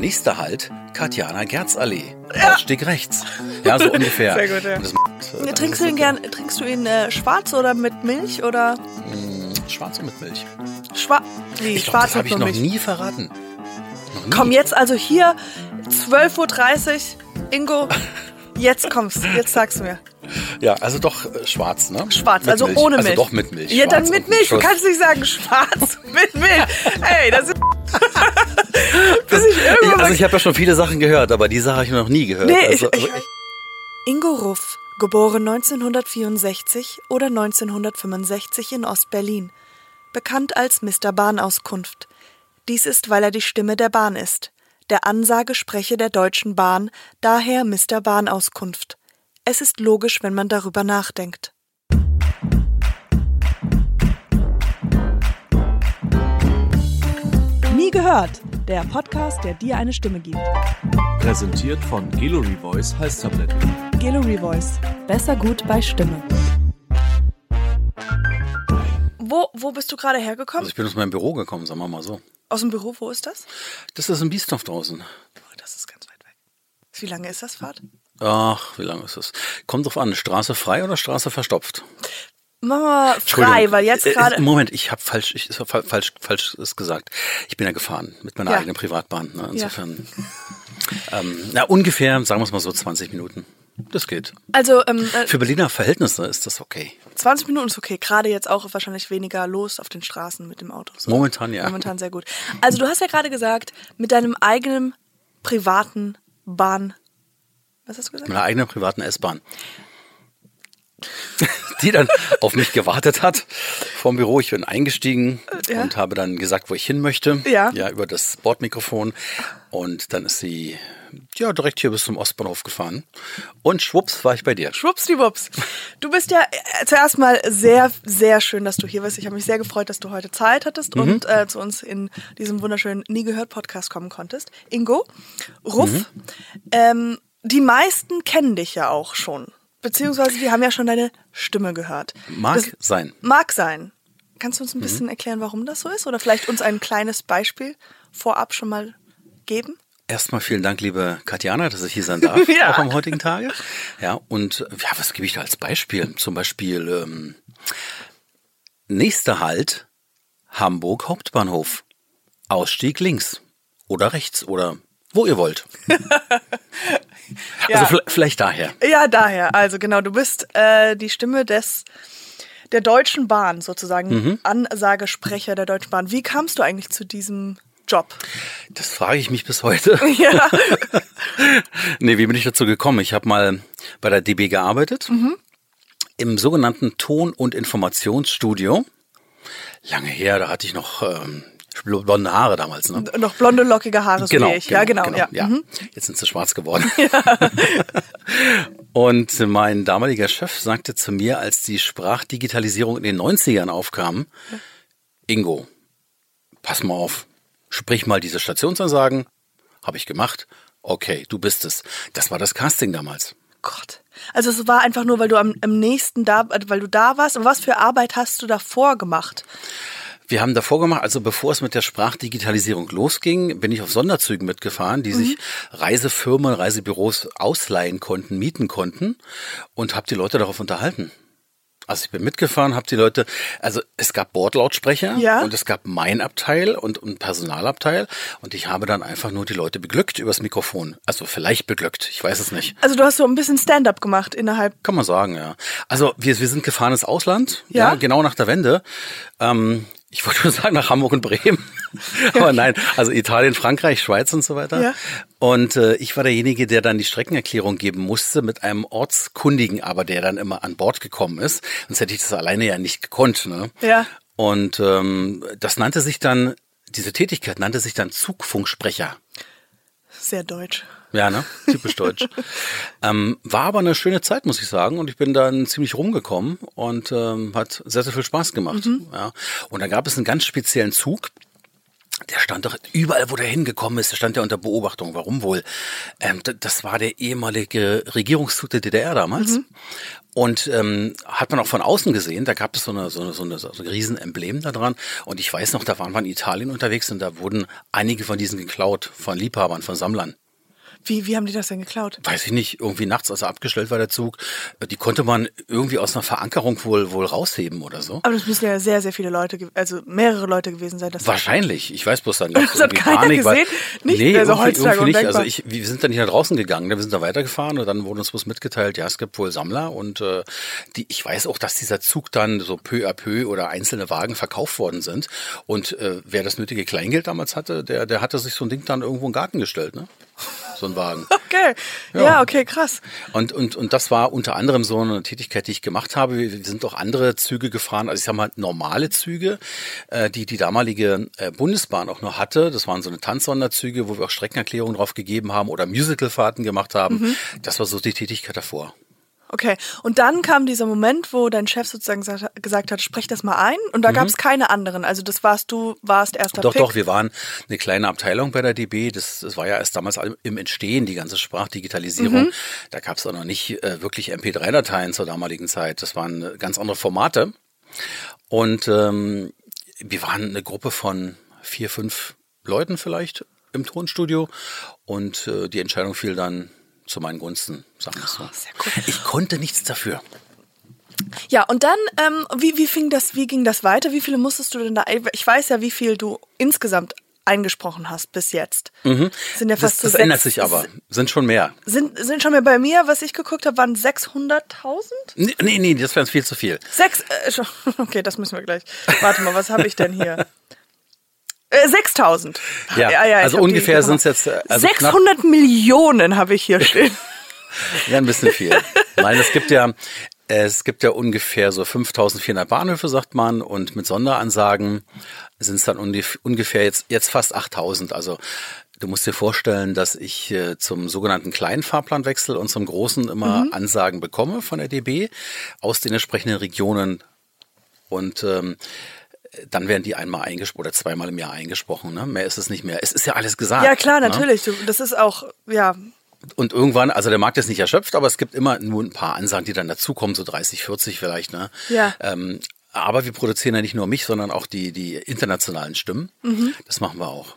Nächster Halt, Katjana Gerzallee. Ausstieg rechts. Ja, so ungefähr. Sehr gut, ja. Das, Ja, trinkst du ihn gern, trinkst du ihn äh, schwarz oder mit Milch oder Schwarz und mit Milch. schwarz? Nee, Ich glaube, schwarz das habe ich noch Milch. nie verraten. Noch nie. Komm jetzt also hier 12.30 Uhr. Ingo, jetzt kommst. Jetzt sagst du mir. Ja, also doch äh, schwarz, ne? Schwarz, Mit also Milch. ohne Also Milch. doch mit Milch. Ja, dann mit Milch. Du kannst nicht sagen schwarz mit Milch. Ey, das ist. Bis ich Ich, also ich habe ja schon viele Sachen gehört, aber die Sache habe ich noch nie gehört. Nee, also, ich, ich, also Ingo Ruff, geboren 1964 oder 1965 in Ostberlin. Bekannt als Mr. Bahnauskunft. Dies ist, weil er die Stimme der Bahn ist. Der Ansagesprecher der Deutschen Bahn, daher Mr. Bahnauskunft. Es ist logisch, wenn man darüber nachdenkt. Nie gehört. Der Podcast, der dir eine Stimme gibt. Präsentiert von Gallery Voice Halstabletten. Gallery Voice. Besser gut bei Stimme. Wo, wo bist du gerade hergekommen? also ich bin aus meinem Büro gekommen, sagen wir mal so. Aus dem Büro, wo ist das? Das ist ein Biestorf draußen. Oh, das ist ganz weit weg. Wie lange ist das Fahrt? Ach, wie lange ist das? Kommt drauf an, Straße frei oder Straße verstopft? Machen wir frei, weil jetzt Äh, gerade. Moment, ich habe falsch, ich ist fa- falsch, falsch ist gesagt. Ich bin ja gefahren mit meiner Ja. eigenen Privatbahn. Ne? Insofern, ähm, na ungefähr, sagen wir es mal so, 20 Minuten. Das geht. Also, ähm, äh, Für Berliner Verhältnisse ist das okay. 20 Minuten ist okay. Gerade jetzt auch wahrscheinlich weniger los auf den Straßen mit dem Auto. So. Momentan ja. Momentan sehr gut. Also du hast ja gerade gesagt, mit deinem eigenen privaten Bahn. Was hast du gesagt? Meiner eigenen privaten S-Bahn. Die dann auf mich gewartet hat vom Büro. Ich bin eingestiegen Ja. und habe dann gesagt, wo ich hin möchte. Ja. Ja, über das Bordmikrofon. Und dann ist sie ja direkt hier bis zum Ostbahnhof gefahren. Und schwupps war ich bei dir. Schwuppsdiwupps. Du bist ja äh, zuerst mal sehr, sehr schön, dass du hier bist. Ich habe mich sehr gefreut, dass du heute Zeit hattest Mhm. und äh, zu uns in diesem wunderschönen Nie gehört Podcast kommen konntest. Ingo, Ruff, Mhm. ähm, die meisten kennen dich ja auch schon. Beziehungsweise die haben ja schon deine Stimme gehört. Mag Das- sein. Mag sein. Kannst du uns ein Mhm. bisschen erklären, warum das so ist? Oder vielleicht uns ein kleines Beispiel vorab schon mal geben? Erstmal vielen Dank, liebe Katjana, dass ich hier sein darf, Ja. auch am heutigen Tage. Ja, und ja, was gebe ich da als Beispiel? Zum Beispiel ähm, nächster Halt Hamburg Hauptbahnhof. Ausstieg links oder rechts oder wo ihr wollt. Ja. Also vielleicht, vielleicht daher. Ja, daher. Also genau, du bist äh, die Stimme des der Deutschen Bahn sozusagen, Mhm. Ansagesprecher der Deutschen Bahn. Wie kamst du eigentlich zu diesem Job? Das frage ich mich bis heute. Ja. Nee, wie bin ich dazu gekommen? Ich habe mal bei der DB gearbeitet, Mhm. im sogenannten Ton- und Informationsstudio. Lange her, da hatte ich noch ähm, blonde Haare damals. Ne? Noch blonde, lockige Haare, so Genau, wie ich. ja, genau. Ja. ja. Mhm. Jetzt sind sie schwarz geworden. Und mein damaliger Chef sagte zu mir, als die Sprachdigitalisierung in den 90ern aufkam, Ingo, pass mal auf, sprich mal diese Stationsansagen. Habe ich gemacht. Okay, du bist es. Das war das Casting damals. Gott. Also es war einfach nur, weil du am, am nächsten da, äh, weil du da warst. Und was für Arbeit hast du davor gemacht? Wir haben davor gemacht, also bevor es mit der Sprachdigitalisierung losging, bin ich auf Sonderzügen mitgefahren, die sich Reisefirmen, Reisebüros ausleihen konnten, mieten konnten und habe die Leute darauf unterhalten. Also ich bin mitgefahren, habe die Leute, also es gab Bordlautsprecher Ja. und es gab mein Abteil und, und Personalabteil und ich habe dann einfach nur die Leute beglückt übers Mikrofon. Also vielleicht beglückt, ich weiß es nicht. Also du hast so ein bisschen Stand-up gemacht innerhalb. Kann man sagen, ja. Also wir, wir sind gefahren ins Ausland, Ja. ja, genau nach der Wende. Ähm, ich wollte nur sagen, nach Hamburg und Bremen. Aber nein, also Italien, Frankreich, Schweiz und so weiter. Ja. Und äh, ich war derjenige, der dann die Streckenerklärung geben musste mit einem Ortskundigen, aber der dann immer an Bord gekommen ist. Sonst hätte ich das alleine ja nicht gekonnt. Ne? Ja. Und ähm, das nannte sich dann, diese Tätigkeit nannte sich dann Zugfunksprecher. Sehr deutsch. Ja, ne? Typisch deutsch. ähm, war aber eine schöne Zeit, muss ich sagen. Und ich bin dann ziemlich rumgekommen und ähm, hat sehr, sehr viel Spaß gemacht. Ja. Und da gab es einen ganz speziellen Zug. Der stand doch überall, wo der hingekommen ist, der stand ja unter Beobachtung. Warum wohl? Ähm, das war der ehemalige Regierungszug der DDR damals. Und ähm, hat man auch von außen gesehen, da gab es so eine, so eine, so eine, so ein Riesenemblem da dran. Und ich weiß noch, da waren wir in Italien unterwegs und da wurden einige von diesen geklaut, von Liebhabern, von Sammlern. Wie, wie haben die das denn geklaut? Weiß ich nicht, irgendwie nachts, als er abgestellt war, der Zug. Die konnte man irgendwie aus einer Verankerung wohl, wohl rausheben oder so. Aber das müssen ja sehr, sehr viele Leute, also mehrere Leute gewesen sein. Das Wahrscheinlich. Ich weiß bloß dann nicht. Das hat keiner Panik, weil- gesehen? Nicht? nee, Also irgendwie, irgendwie nicht. Also ich, wir sind dann nicht nach draußen gegangen. Wir sind da weitergefahren und dann wurde uns bloß mitgeteilt, ja, es gibt wohl Sammler und äh, die, ich weiß auch, dass dieser Zug dann so peu à peu oder einzelne Wagen verkauft worden sind. Und äh, wer das nötige Kleingeld damals hatte, der, der hatte sich so ein Ding dann irgendwo in den Garten gestellt, ne? So ein Wagen. Okay. Ja. Ja. okay, krass. Und, und, und das war unter anderem so eine Tätigkeit, die ich gemacht habe. Wir wir sind auch andere Züge gefahren, also ich sag mal normale Züge, äh, die die damalige äh, Bundesbahn auch noch hatte. Das waren so eine Tanzsonderzüge, wo wir auch Streckenerklärungen drauf gegeben haben oder Musicalfahrten gemacht haben. Mhm. Das war so die Tätigkeit davor. Okay. Und dann kam dieser Moment, wo dein Chef sozusagen gesagt- hat, sprech das mal ein. Und da gab es keine anderen. Also das warst du, warst erster Mhm. Doch, Pick. doch, wir waren eine kleine Abteilung bei der DB. Das, das war ja erst damals im Entstehen, die ganze Sprachdigitalisierung. Mhm. Da gab es auch noch nicht äh, wirklich MP3-Dateien zur damaligen Zeit. Das waren äh, ganz andere Formate. Und ähm, wir waren eine Gruppe von vier, fünf Leuten vielleicht im Tonstudio. Und äh, die Entscheidung fiel dann zu meinen Gunsten, sagen wir es so. Oh, cool. Ich konnte nichts dafür. Ja, und dann, ähm, wie, wie fing das, wie ging das weiter? Wie viele musstest du denn da, ich weiß ja, wie viel du insgesamt eingesprochen hast bis jetzt. Sind ja Mhm. Das, fast so das sechs- ändert sich aber. Sind schon mehr. Sind, sind schon mehr bei mir, was ich geguckt habe, waren 600.000? Nee, nee, nee das wäre viel zu viel. Sechs, äh, okay, das müssen wir gleich. Warte mal, was habe ich denn hier? Äh, 6000. Ja, ich also ungefähr Nummer. sind's jetzt, äh, also knapp- 600 Millionen habe ich hier stehen. Ja, ein bisschen viel. Nein, es gibt ja, es gibt ja ungefähr so 5400 Bahnhöfe, sagt man, und mit Sonderansagen sind es dann ungef- ungefähr jetzt, jetzt fast 8000. Also du musst dir vorstellen, dass ich äh, zum sogenannten kleinen Fahrplanwechsel und zum großen immer Ansagen bekomme von der DB aus den entsprechenden Regionen und ähm, dann werden die einmal eingesprochen oder zweimal im Jahr eingesprochen. Ne? Mehr ist es nicht mehr. Es ist ja alles gesagt. Ja, klar, ne? natürlich. Du, das ist auch, ja, Und irgendwann, also der Markt ist nicht erschöpft, aber es gibt immer nur ein paar Ansagen, die dann dazukommen, so 30, 40 vielleicht. Ne? Ja. Ähm, aber wir produzieren ja nicht nur mich, sondern auch die, die internationalen Stimmen. Mhm. Das machen wir auch.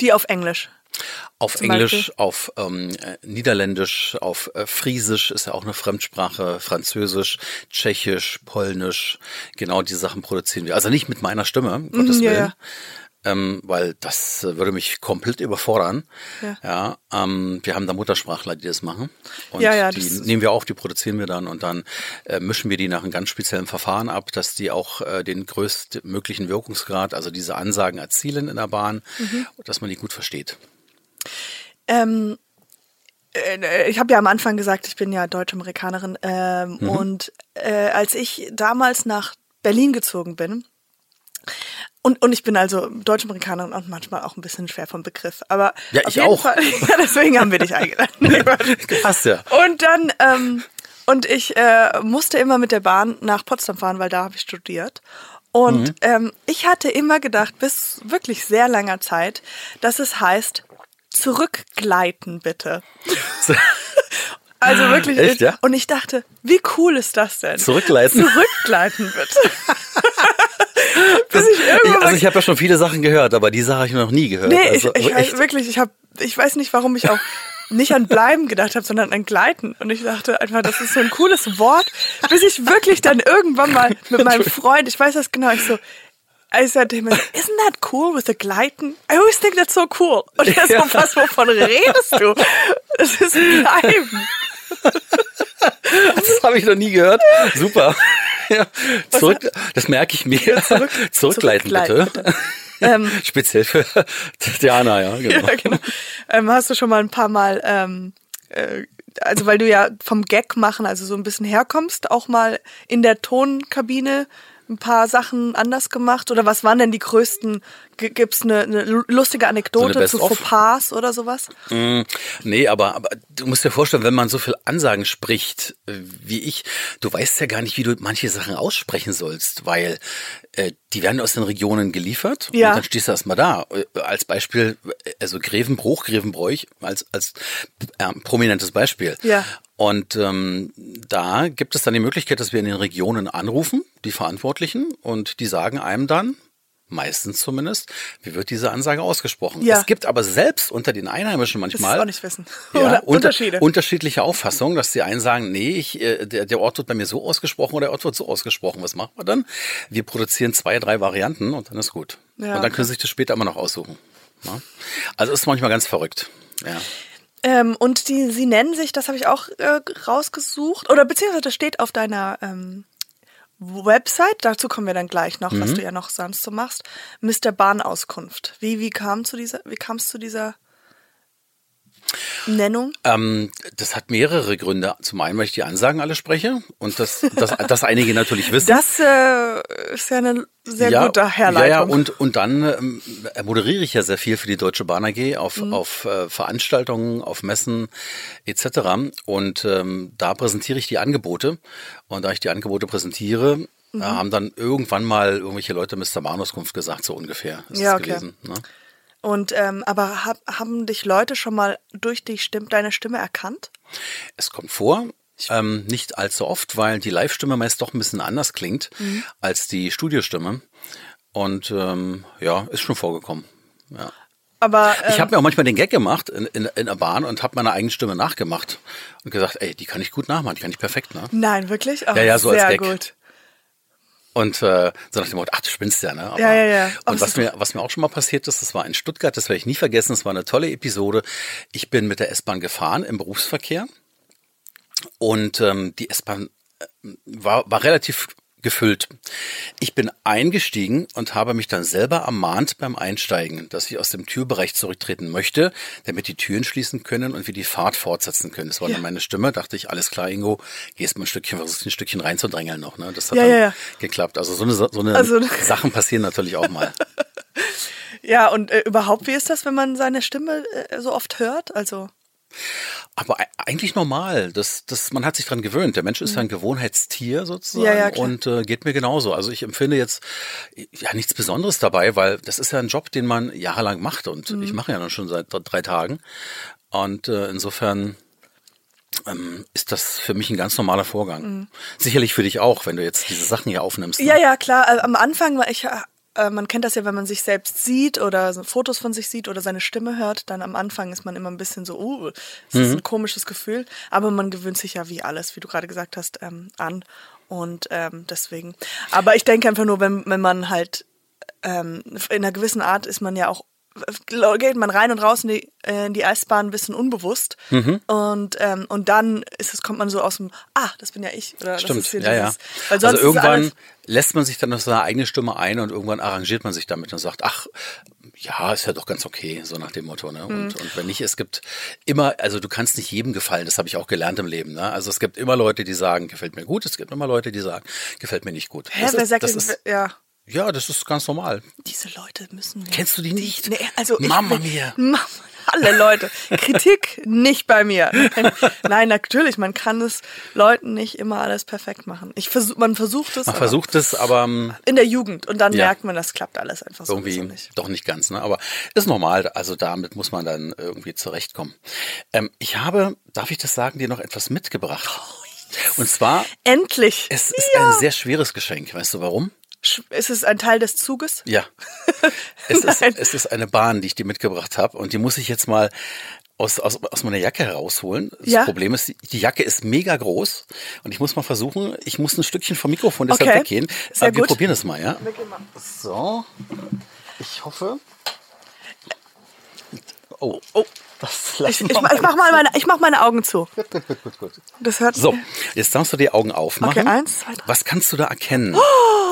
die auf Englisch. Auf Zum Englisch, Beispiel? auf ähm, äh, Niederländisch, auf äh, Friesisch ist ja auch eine Fremdsprache, Französisch, Tschechisch, Polnisch, genau diese Sachen produzieren wir. Also nicht mit meiner Stimme, um Gottes Mhm, ja, Willen. ja. Ähm, weil das äh, würde mich komplett überfordern. Ja. Ja, ähm, wir haben da Muttersprachler, die das machen. Und Ja, ja, die nehmen wir auf, die produzieren wir dann und dann äh, mischen wir die nach einem ganz speziellen Verfahren ab, dass die auch äh, den größtmöglichen Wirkungsgrad, also diese Ansagen erzielen in der Bahn, Mhm. dass man die gut versteht. Ähm, äh, ich habe ja am Anfang gesagt, ich bin ja Deutsch-Amerikanerin. Ähm, Mhm. Und äh, als ich damals nach Berlin gezogen bin, und, und ich bin also Deutsch-Amerikanerin und manchmal auch ein bisschen schwer vom Begriff. Aber Ja, ich auch. Fall, ja, deswegen haben wir dich eingeladen. Passt ja. Und dann, ähm, und ich äh, musste immer mit der Bahn nach Potsdam fahren, weil da habe ich studiert. Und Mhm. ähm, ich hatte immer gedacht, bis wirklich sehr langer Zeit, dass es heißt, zurückgleiten bitte. Also wirklich. Echt, ja? Und ich dachte, wie cool ist das denn? Zurückgleiten? Zurückgleiten bitte. bis ich irgendwann also ich habe ja schon viele Sachen gehört, aber die Sache habe ich noch nie gehört. Nee, also, ich, ich weiß wirklich, ich habe, ich weiß nicht, warum ich auch nicht an Bleiben gedacht habe, sondern an Gleiten. Und ich dachte einfach, das ist so ein cooles Wort, bis ich wirklich dann irgendwann mal mit meinem Freund, ich weiß das genau, ich so, I said to him, isn't that cool with the Gleiten? I always think that's so cool. Und er so, was, wovon redest du? Das ist Bleiben. Das habe ich noch nie gehört. Super. Ja, zurück, das merke ich mir. zurück- Zurückleiten, zurückgleiten, bitte. Ähm, Speziell für Diana, ja, genau. Ja, genau. Ähm, hast du schon mal ein paar Mal, ähm, äh, also weil du ja vom Gag machen, also so ein bisschen herkommst, auch mal in der Tonkabine ein paar Sachen anders gemacht? Oder was waren denn die größten, G- gibt's eine, eine lustige Anekdote zu Best-of? Fauxpas oder sowas? Mm, Nee, aber, aber du musst dir vorstellen, wenn man so viel Ansagen spricht äh, wie ich, du weißt ja gar nicht, wie du manche Sachen aussprechen sollst, weil äh, die werden aus den Regionen geliefert Ja. und dann stehst du erstmal da. Äh, Als Beispiel, äh, also Grevenbruch, Grevenbräuch als, als äh, prominentes Beispiel. Ja. Und ähm, da gibt es dann die Möglichkeit, dass wir in den Regionen anrufen, die Verantwortlichen, und die sagen einem dann, meistens zumindest, wie wird diese Ansage ausgesprochen. Ja. Es gibt aber selbst unter den Einheimischen Das manchmal auch nicht wissen. ja, unter, unterschiedliche Auffassungen, dass die einen sagen, nee, ich, äh, der, der Ort wird bei mir so ausgesprochen oder der Ort wird so ausgesprochen. Was machen wir dann? Wir produzieren zwei, drei Varianten und dann ist gut. Ja, und dann können Sie sich das später immer noch aussuchen. Ja? Also ist manchmal ganz verrückt. Ja. Ähm, und die, sie nennen sich, das habe ich auch äh, rausgesucht, oder beziehungsweise das steht auf deiner ähm, Website, dazu kommen wir dann gleich noch, Mhm. was du ja noch sonst so machst. Mr. Bahnauskunft. Wie, wie kam zu dieser, wie kam es zu dieser Nennung? Ähm, das hat mehrere Gründe. Zum einen, weil ich die Ansagen alle spreche und das, das, das einige natürlich wissen. Das äh, ist ja eine sehr ja, gute Herleitung. Ja, ja, und, und dann ähm, moderiere ich ja sehr viel für die Deutsche Bahn AG auf, Mhm. auf äh, Veranstaltungen, auf Messen etc. Und ähm, da präsentiere ich die Angebote. Und da ich die Angebote präsentiere, Mhm. äh, haben dann irgendwann mal irgendwelche Leute Mr. Bahnauskunft gesagt, so ungefähr ist Ja, okay. gewesen. Ne? Und ähm, aber hab, haben dich Leute schon mal durch die Stimme, deine Stimme erkannt? Es kommt vor, ähm, nicht allzu oft, weil die Live-Stimme meist doch ein bisschen anders klingt Mhm. als die Studiostimme. Und ähm, ja, ist schon vorgekommen. Ja. Aber ähm, Ich habe mir auch manchmal den Gag gemacht in, in, in der Bahn und habe meine eigene Stimme nachgemacht und gesagt, ey, die kann ich gut nachmachen, die kann ich perfekt, ne? nein, wirklich? Oh, Ja, ja, so als sehr Gag. gut. Und äh, so nach dem Motto, ach, du spinnst ja, ne? Aber, Ja, ja, ja. Und was mir, was mir auch schon mal passiert ist, das war in Stuttgart, das werde ich nie vergessen, das war eine tolle Episode. Ich bin mit der S-Bahn gefahren im Berufsverkehr und ähm, die S-Bahn äh, war, war relativ gefüllt. Ich bin eingestiegen und habe mich dann selber ermahnt beim Einsteigen, dass ich aus dem Türbereich zurücktreten möchte, damit die Türen schließen können und wir die Fahrt fortsetzen können. Das war Ja. dann meine Stimme. Dachte ich, alles klar, Ingo, gehst mal ein Stückchen, versuchst ein Stückchen reinzudrängeln noch. Ne? Das hat Ja, dann ja, geklappt. Also so eine, so eine Also- Sachen passieren natürlich auch mal. Ja, und äh, überhaupt, wie ist das, wenn man seine Stimme äh, so oft hört? Also, Aber e- eigentlich normal. Das, das, man hat sich dran gewöhnt. Der Mensch ist ja ein Gewohnheitstier sozusagen Mhm. Ja, ja, und äh, geht mir genauso. Also ich empfinde jetzt ja nichts Besonderes dabei, weil das ist ja ein Job, den man jahrelang macht und Mhm. ich mache ja dann schon seit drei Tagen. Und äh, insofern ähm, ist das für mich ein ganz normaler Vorgang. Sicherlich für dich auch, wenn du jetzt diese Sachen hier aufnimmst. ne? Mhm. ja, ja, klar. Äh, am Anfang war ich, äh, man kennt das ja, wenn man sich selbst sieht oder so Fotos von sich sieht oder seine Stimme hört, dann am Anfang ist man immer ein bisschen so, uh, es Mhm. ist ein komisches Gefühl. Aber man gewöhnt sich ja wie alles, wie du gerade gesagt hast, ähm, an. Und ähm, deswegen. Aber ich denke einfach nur, wenn, wenn man halt ähm, in einer gewissen Art ist man ja auch geht man rein und raus in die, äh, in die Eisbahn ein bisschen unbewusst Mhm. und ähm, und dann ist es kommt man so aus dem ah das bin ja ich oder das Stimmt, ja, ja. also irgendwann lässt man sich dann auf seine eigene Stimme ein und irgendwann arrangiert man sich damit und sagt, ach, ja, ist ja doch ganz okay, so nach dem Motto. Ne? Mhm. Und, und wenn nicht, es gibt immer, also du kannst nicht jedem gefallen, das habe ich auch gelernt im Leben. Ne? Also es gibt immer Leute, die sagen, gefällt mir gut, es gibt immer Leute, die sagen, gefällt mir nicht gut. hä, das wer ist, sagt das ist, ja ja, das ist ganz normal. diese Leute müssen wir Kennst du die nicht? nee, also ich, Mama mia. Mama, alle Leute Kritik nicht bei mir nein natürlich man kann es Leuten nicht immer alles perfekt machen ich versuch man versucht es Man aber versucht es, aber ähm, in der Jugend und dann Ja. merkt man das klappt alles einfach so irgendwie nicht doch nicht ganz, ne? Aber ist normal, also damit muss man dann irgendwie zurechtkommen. Ähm, ich habe, darf ich das sagen, dir noch etwas mitgebracht. Und zwar, endlich es ist ein sehr schweres Geschenk. Weißt du warum? Ist es ein Teil des Zuges? Ja. Es ist, es ist eine Bahn, die ich dir mitgebracht habe und die muss ich jetzt mal aus, aus, aus meiner Jacke herausholen. Das Ja. Problem ist, die Jacke ist mega groß und ich muss mal versuchen, ich muss ein Stückchen vom Mikrofon deshalb Okay. weggehen. Sehr Aber wir gut. probieren es mal, ja? So. Ich hoffe. Oh, oh. Das lassen Ich, ich, ich, mach mal meine, ich mach meine Augen zu. Gut, gut, gut, gut, gut. Das hört So, jetzt darfst du die Augen aufmachen. Okay, eins, zwei, drei. Was kannst du da erkennen,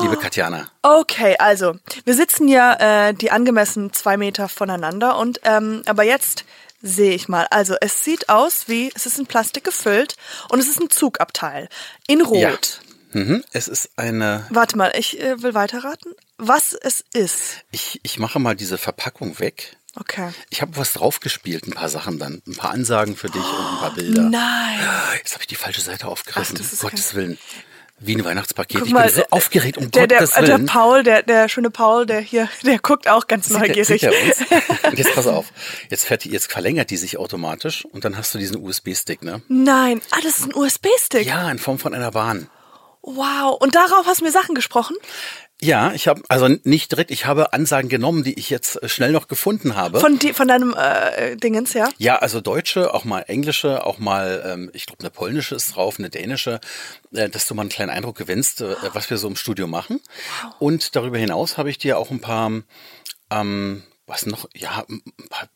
liebe Katjana? Okay, also wir sitzen ja äh, die angemessen zwei Meter voneinander und ähm, aber jetzt sehe ich mal. Also es sieht aus wie es ist in Plastik gefüllt und es ist ein Zugabteil in Rot. Ja. Mhm. Es ist eine. Warte mal, ich äh, will weiterraten. Was es ist. Ich, ich mache mal diese Verpackung weg. Okay. Ich habe was draufgespielt, ein paar Sachen dann, ein paar Ansagen für dich und ein paar Bilder. Nein. Jetzt habe ich die falsche Seite aufgerissen. Ach, um Gottes Willen. Wie ein Weihnachtspaket. Guck ich mal, bin so aufgeregt, um der, der, Gottes der Willen. Paul, der, der schöne Paul, der hier, der guckt auch ganz Sieht er- neugierig. sieht er uns? Und jetzt pass auf. Jetzt, fährt die, jetzt verlängert die sich automatisch und dann hast du diesen USB-Stick, ne? Nein, ah, das ist ein USB-Stick. Ja, in Form von einer Bahn. Wow. Und darauf hast du mir Sachen gesprochen? Ja, ich habe also nicht direkt, ich habe Ansagen genommen, die ich jetzt äh, schnell noch gefunden habe. Von, die, von deinem äh, Dingens, ja? ja, also deutsche, auch mal englische, auch mal, ähm, ich glaube, eine polnische ist drauf, eine dänische, äh, dass du mal einen kleinen Eindruck gewinnst, äh, was wir so im Studio machen. Und darüber hinaus habe ich dir auch ein paar, ähm, was noch, ja,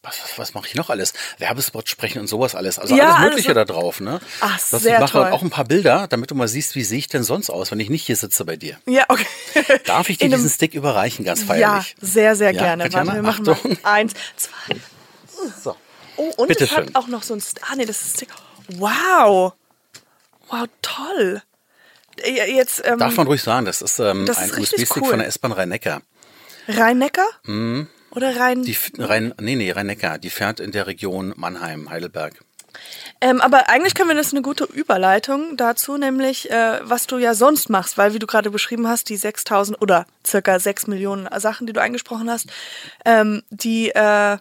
was, was, mache ich noch alles? Werbespot sprechen und sowas alles. Also Ja, alles Mögliche so- da drauf, ne? Ach, Das- sehr ich mache toll. auch ein paar Bilder, damit du mal siehst, wie sehe ich denn sonst aus, wenn ich nicht hier sitze bei dir. Ja, okay. Darf ich dir diesen Stick überreichen, ganz Ja, feierlich? sehr, sehr Ja, gerne. Katjana, Warte, wir machen Achtung. mal eins, zwei. So. Oh, und Bitte es hat schön. auch noch so ein, St- ah nee, das ist, wow. Wow, toll. Jetzt, ähm, Darf man ruhig sagen, das ist ähm, Das ein USB-Stick cool. von der S-Bahn Rhein-Neckar. Rhein-Neckar? Oder Rhein... Die Rhein, nee, nee, Rhein-Neckar, die fährt in der Region Mannheim, Heidelberg. Ähm, aber eigentlich können wir das eine gute Überleitung dazu, nämlich äh, was du ja sonst machst, weil wie du gerade beschrieben hast, die 6000 oder circa 6 Millionen Sachen, die du angesprochen hast, ähm, die, äh,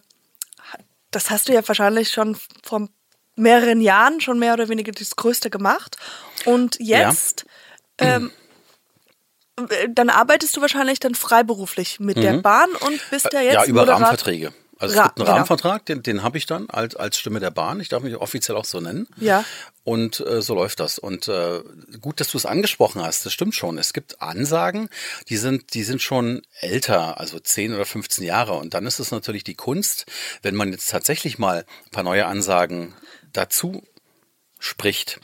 das hast du ja wahrscheinlich schon vor mehreren Jahren schon mehr oder weniger das Größte gemacht. Und jetzt, ähm, äh, dann arbeitest du wahrscheinlich dann freiberuflich mit der Bahn und bist ja jetzt Mhm. ja, über Moderat- Rahmenverträge. Also es gibt einen genau. Rahmenvertrag, den, den habe ich dann als, als Stimme der Bahn. Ich darf mich offiziell auch so nennen. Ja. Und äh, so läuft das. Und äh, gut, dass du es angesprochen hast. Das stimmt schon. Es gibt Ansagen, die sind, die sind schon älter, also 10 oder 15 Jahre. Und dann ist es natürlich die Kunst, wenn man jetzt tatsächlich mal ein paar neue Ansagen dazu spricht,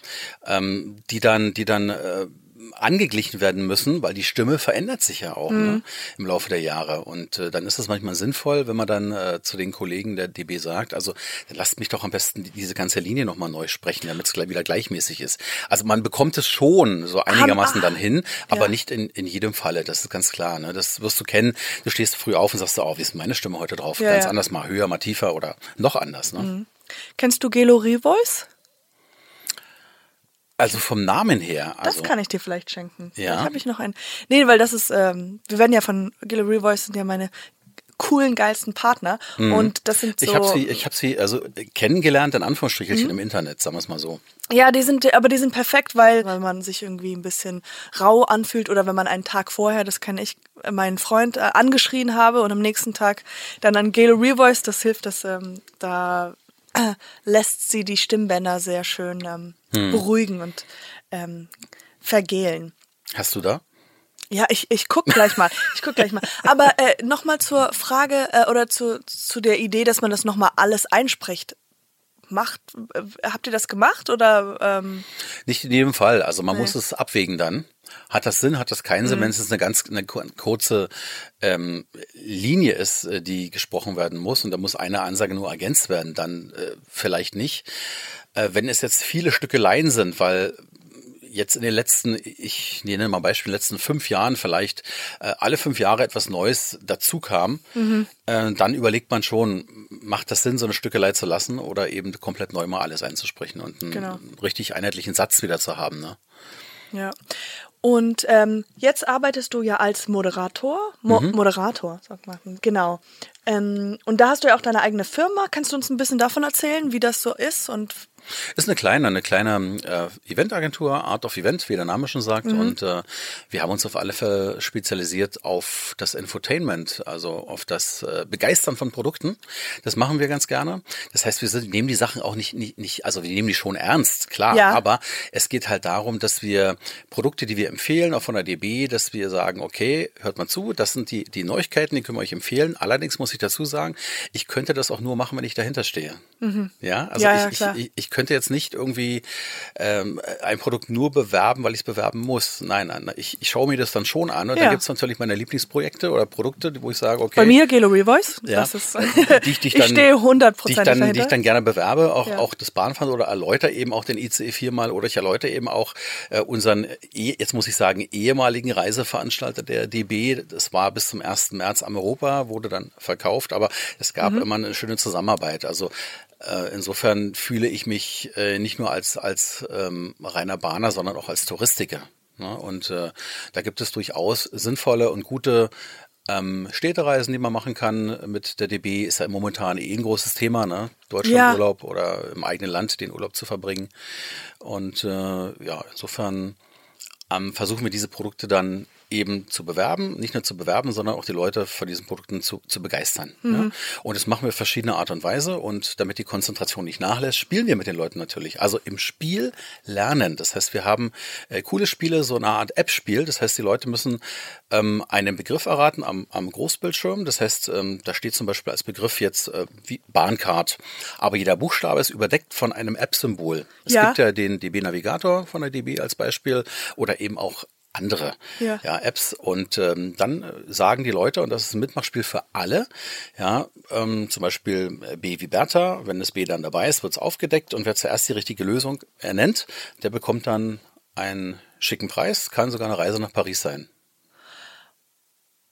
ähm, die dann, die dann äh, angeglichen werden müssen, weil die Stimme verändert sich ja auch ne, im Laufe der Jahre. Und äh, dann ist es manchmal sinnvoll, wenn man dann äh, zu den Kollegen der DB sagt, also dann lasst mich doch am besten die- diese ganze Linie nochmal neu sprechen, damit es gleich wieder gleichmäßig ist. Also man bekommt es schon so einigermaßen ah, dann hin, aber ja. nicht in, in jedem Falle, das ist ganz klar. Ne? Das wirst du kennen. Du stehst früh auf und sagst, oh, wie ist meine Stimme heute drauf? Ja, ganz ja. anders, mal höher, mal tiefer oder noch anders. Ne? Kennst du Gelo Revoice? Also vom Namen her. Das Also, kann ich dir vielleicht schenken. Ja. Vielleicht habe ich noch einen. Nee, weil das ist, ähm, wir werden ja von Guillory Voice sind ja meine coolen, geilsten Partner. Und das sind so. Mhm. Ich habe sie, ich habe sie also kennengelernt in Anführungsstrichelchen im Internet, sagen wir es mal so. Ja, die sind, aber die sind perfekt, weil, weil man sich irgendwie ein bisschen rau anfühlt oder wenn man einen Tag vorher, das kann ich, meinen Freund äh, angeschrien habe und am nächsten Tag dann an Gale Revoice, das hilft, das, ähm, da äh, lässt sie die Stimmbänder sehr schön ähm, beruhigen und ähm, vergehlen. Hast du da? Ja, ich, ich guck gleich mal. Ich guck gleich mal. Aber äh, nochmal zur Frage äh, oder zu, zu der Idee, dass man das nochmal alles einspricht. Macht, äh, habt ihr das gemacht oder ähm, Nicht in jedem Fall. Also man muss es abwägen dann. Hat das Sinn, hat das keinen Mhm. Sinn, wenn es eine ganz eine kur- kurze ähm, Linie ist, äh, die gesprochen werden muss und da muss eine Ansage nur ergänzt werden, dann äh, vielleicht nicht. Äh, wenn es jetzt viele Stückeleien sind, weil jetzt in den letzten, ich nenne mal Beispiel, in den letzten fünf Jahren vielleicht äh, alle fünf Jahre etwas Neues dazu kam, äh, dann überlegt man schon, macht das Sinn, so eine Stückelei zu lassen oder eben komplett neu mal alles einzusprechen und einen Genau. richtig einheitlichen Satz wieder zu haben. Ne? Ja. Und ähm, jetzt arbeitest du ja als Moderator. Mo Moderator, sagt man. Genau. Ähm, und da hast du ja auch deine eigene Firma. Kannst du uns ein bisschen davon erzählen, wie das so ist? Und Ist eine kleine, eine kleine äh, Eventagentur, Art of Event, wie der Name schon sagt. Und äh, wir haben uns auf alle Fälle spezialisiert auf das Infotainment, also auf das äh, Begeistern von Produkten. Das machen wir ganz gerne. Das heißt, wir sind, nehmen die Sachen auch nicht, nicht, nicht, also wir nehmen die schon ernst, klar. Ja. Aber es geht halt darum, dass wir Produkte, die wir empfehlen, auch von der DB, dass wir sagen, okay, hört mal zu, das sind die, die Neuigkeiten, die können wir euch empfehlen. Allerdings muss ich dazu sagen, ich könnte das auch nur machen, wenn ich dahinter stehe. Ja, also Ja, ja, ich, klar. ich, ich, ich könnte jetzt nicht irgendwie ähm, ein Produkt nur bewerben, weil ich es bewerben muss. Nein, nein, ich, ich schaue mir das dann schon an und Ja. dann gibt es natürlich meine Lieblingsprojekte oder Produkte, wo ich sage, okay. bei mir, Gelo Revoice. ja, Das ist, die ich, die ich, ich dann, stehe die ich dann, die ich dann gerne bewerbe, auch, Ja. auch das Bahnfahren oder erläutere eben auch den ICE viermal oder ich erläutere eben auch äh, unseren, eh, jetzt muss ich sagen, ehemaligen Reiseveranstalter der DB. Das war bis zum 1. März am Europa, wurde dann verkauft, aber es gab Mhm. immer eine schöne Zusammenarbeit. Also insofern fühle ich mich äh, nicht nur als, als ähm, reiner Bahner, sondern auch als Touristiker. Ne? Und äh, da gibt es durchaus sinnvolle und gute ähm, Städtereisen, die man machen kann mit der DB, ist ja momentan eh ein großes Thema, ne? Deutschlandurlaub ja. oder im eigenen Land den Urlaub zu verbringen. Und äh, ja, insofern ähm, versuchen wir diese Produkte dann eben zu bewerben, nicht nur zu bewerben, sondern auch die Leute von diesen Produkten zu, zu begeistern. Mhm. Ja? Und das machen wir auf verschiedene Art und Weise und damit die Konzentration nicht nachlässt, spielen wir mit den Leuten natürlich. Also im Spiel lernen. Das heißt, wir haben äh, coole Spiele, so eine Art App-Spiel. Das heißt, die Leute müssen ähm, einen Begriff erraten am, am Großbildschirm. Das heißt, ähm, da steht zum Beispiel als Begriff jetzt äh, wie Bahncard. Aber jeder Buchstabe ist überdeckt von einem App-Symbol. Es ja. gibt ja den DB Navigator von der DB als Beispiel oder eben auch andere ja. ja. Apps und ähm, dann äh, sagen die Leute und das ist ein Mitmachspiel für alle ja ähm, zum Beispiel äh, B wie Bertha wenn das B dann dabei ist wird es aufgedeckt und wer zuerst die richtige Lösung ernennt der bekommt dann einen schicken Preis kann sogar eine Reise nach Paris sein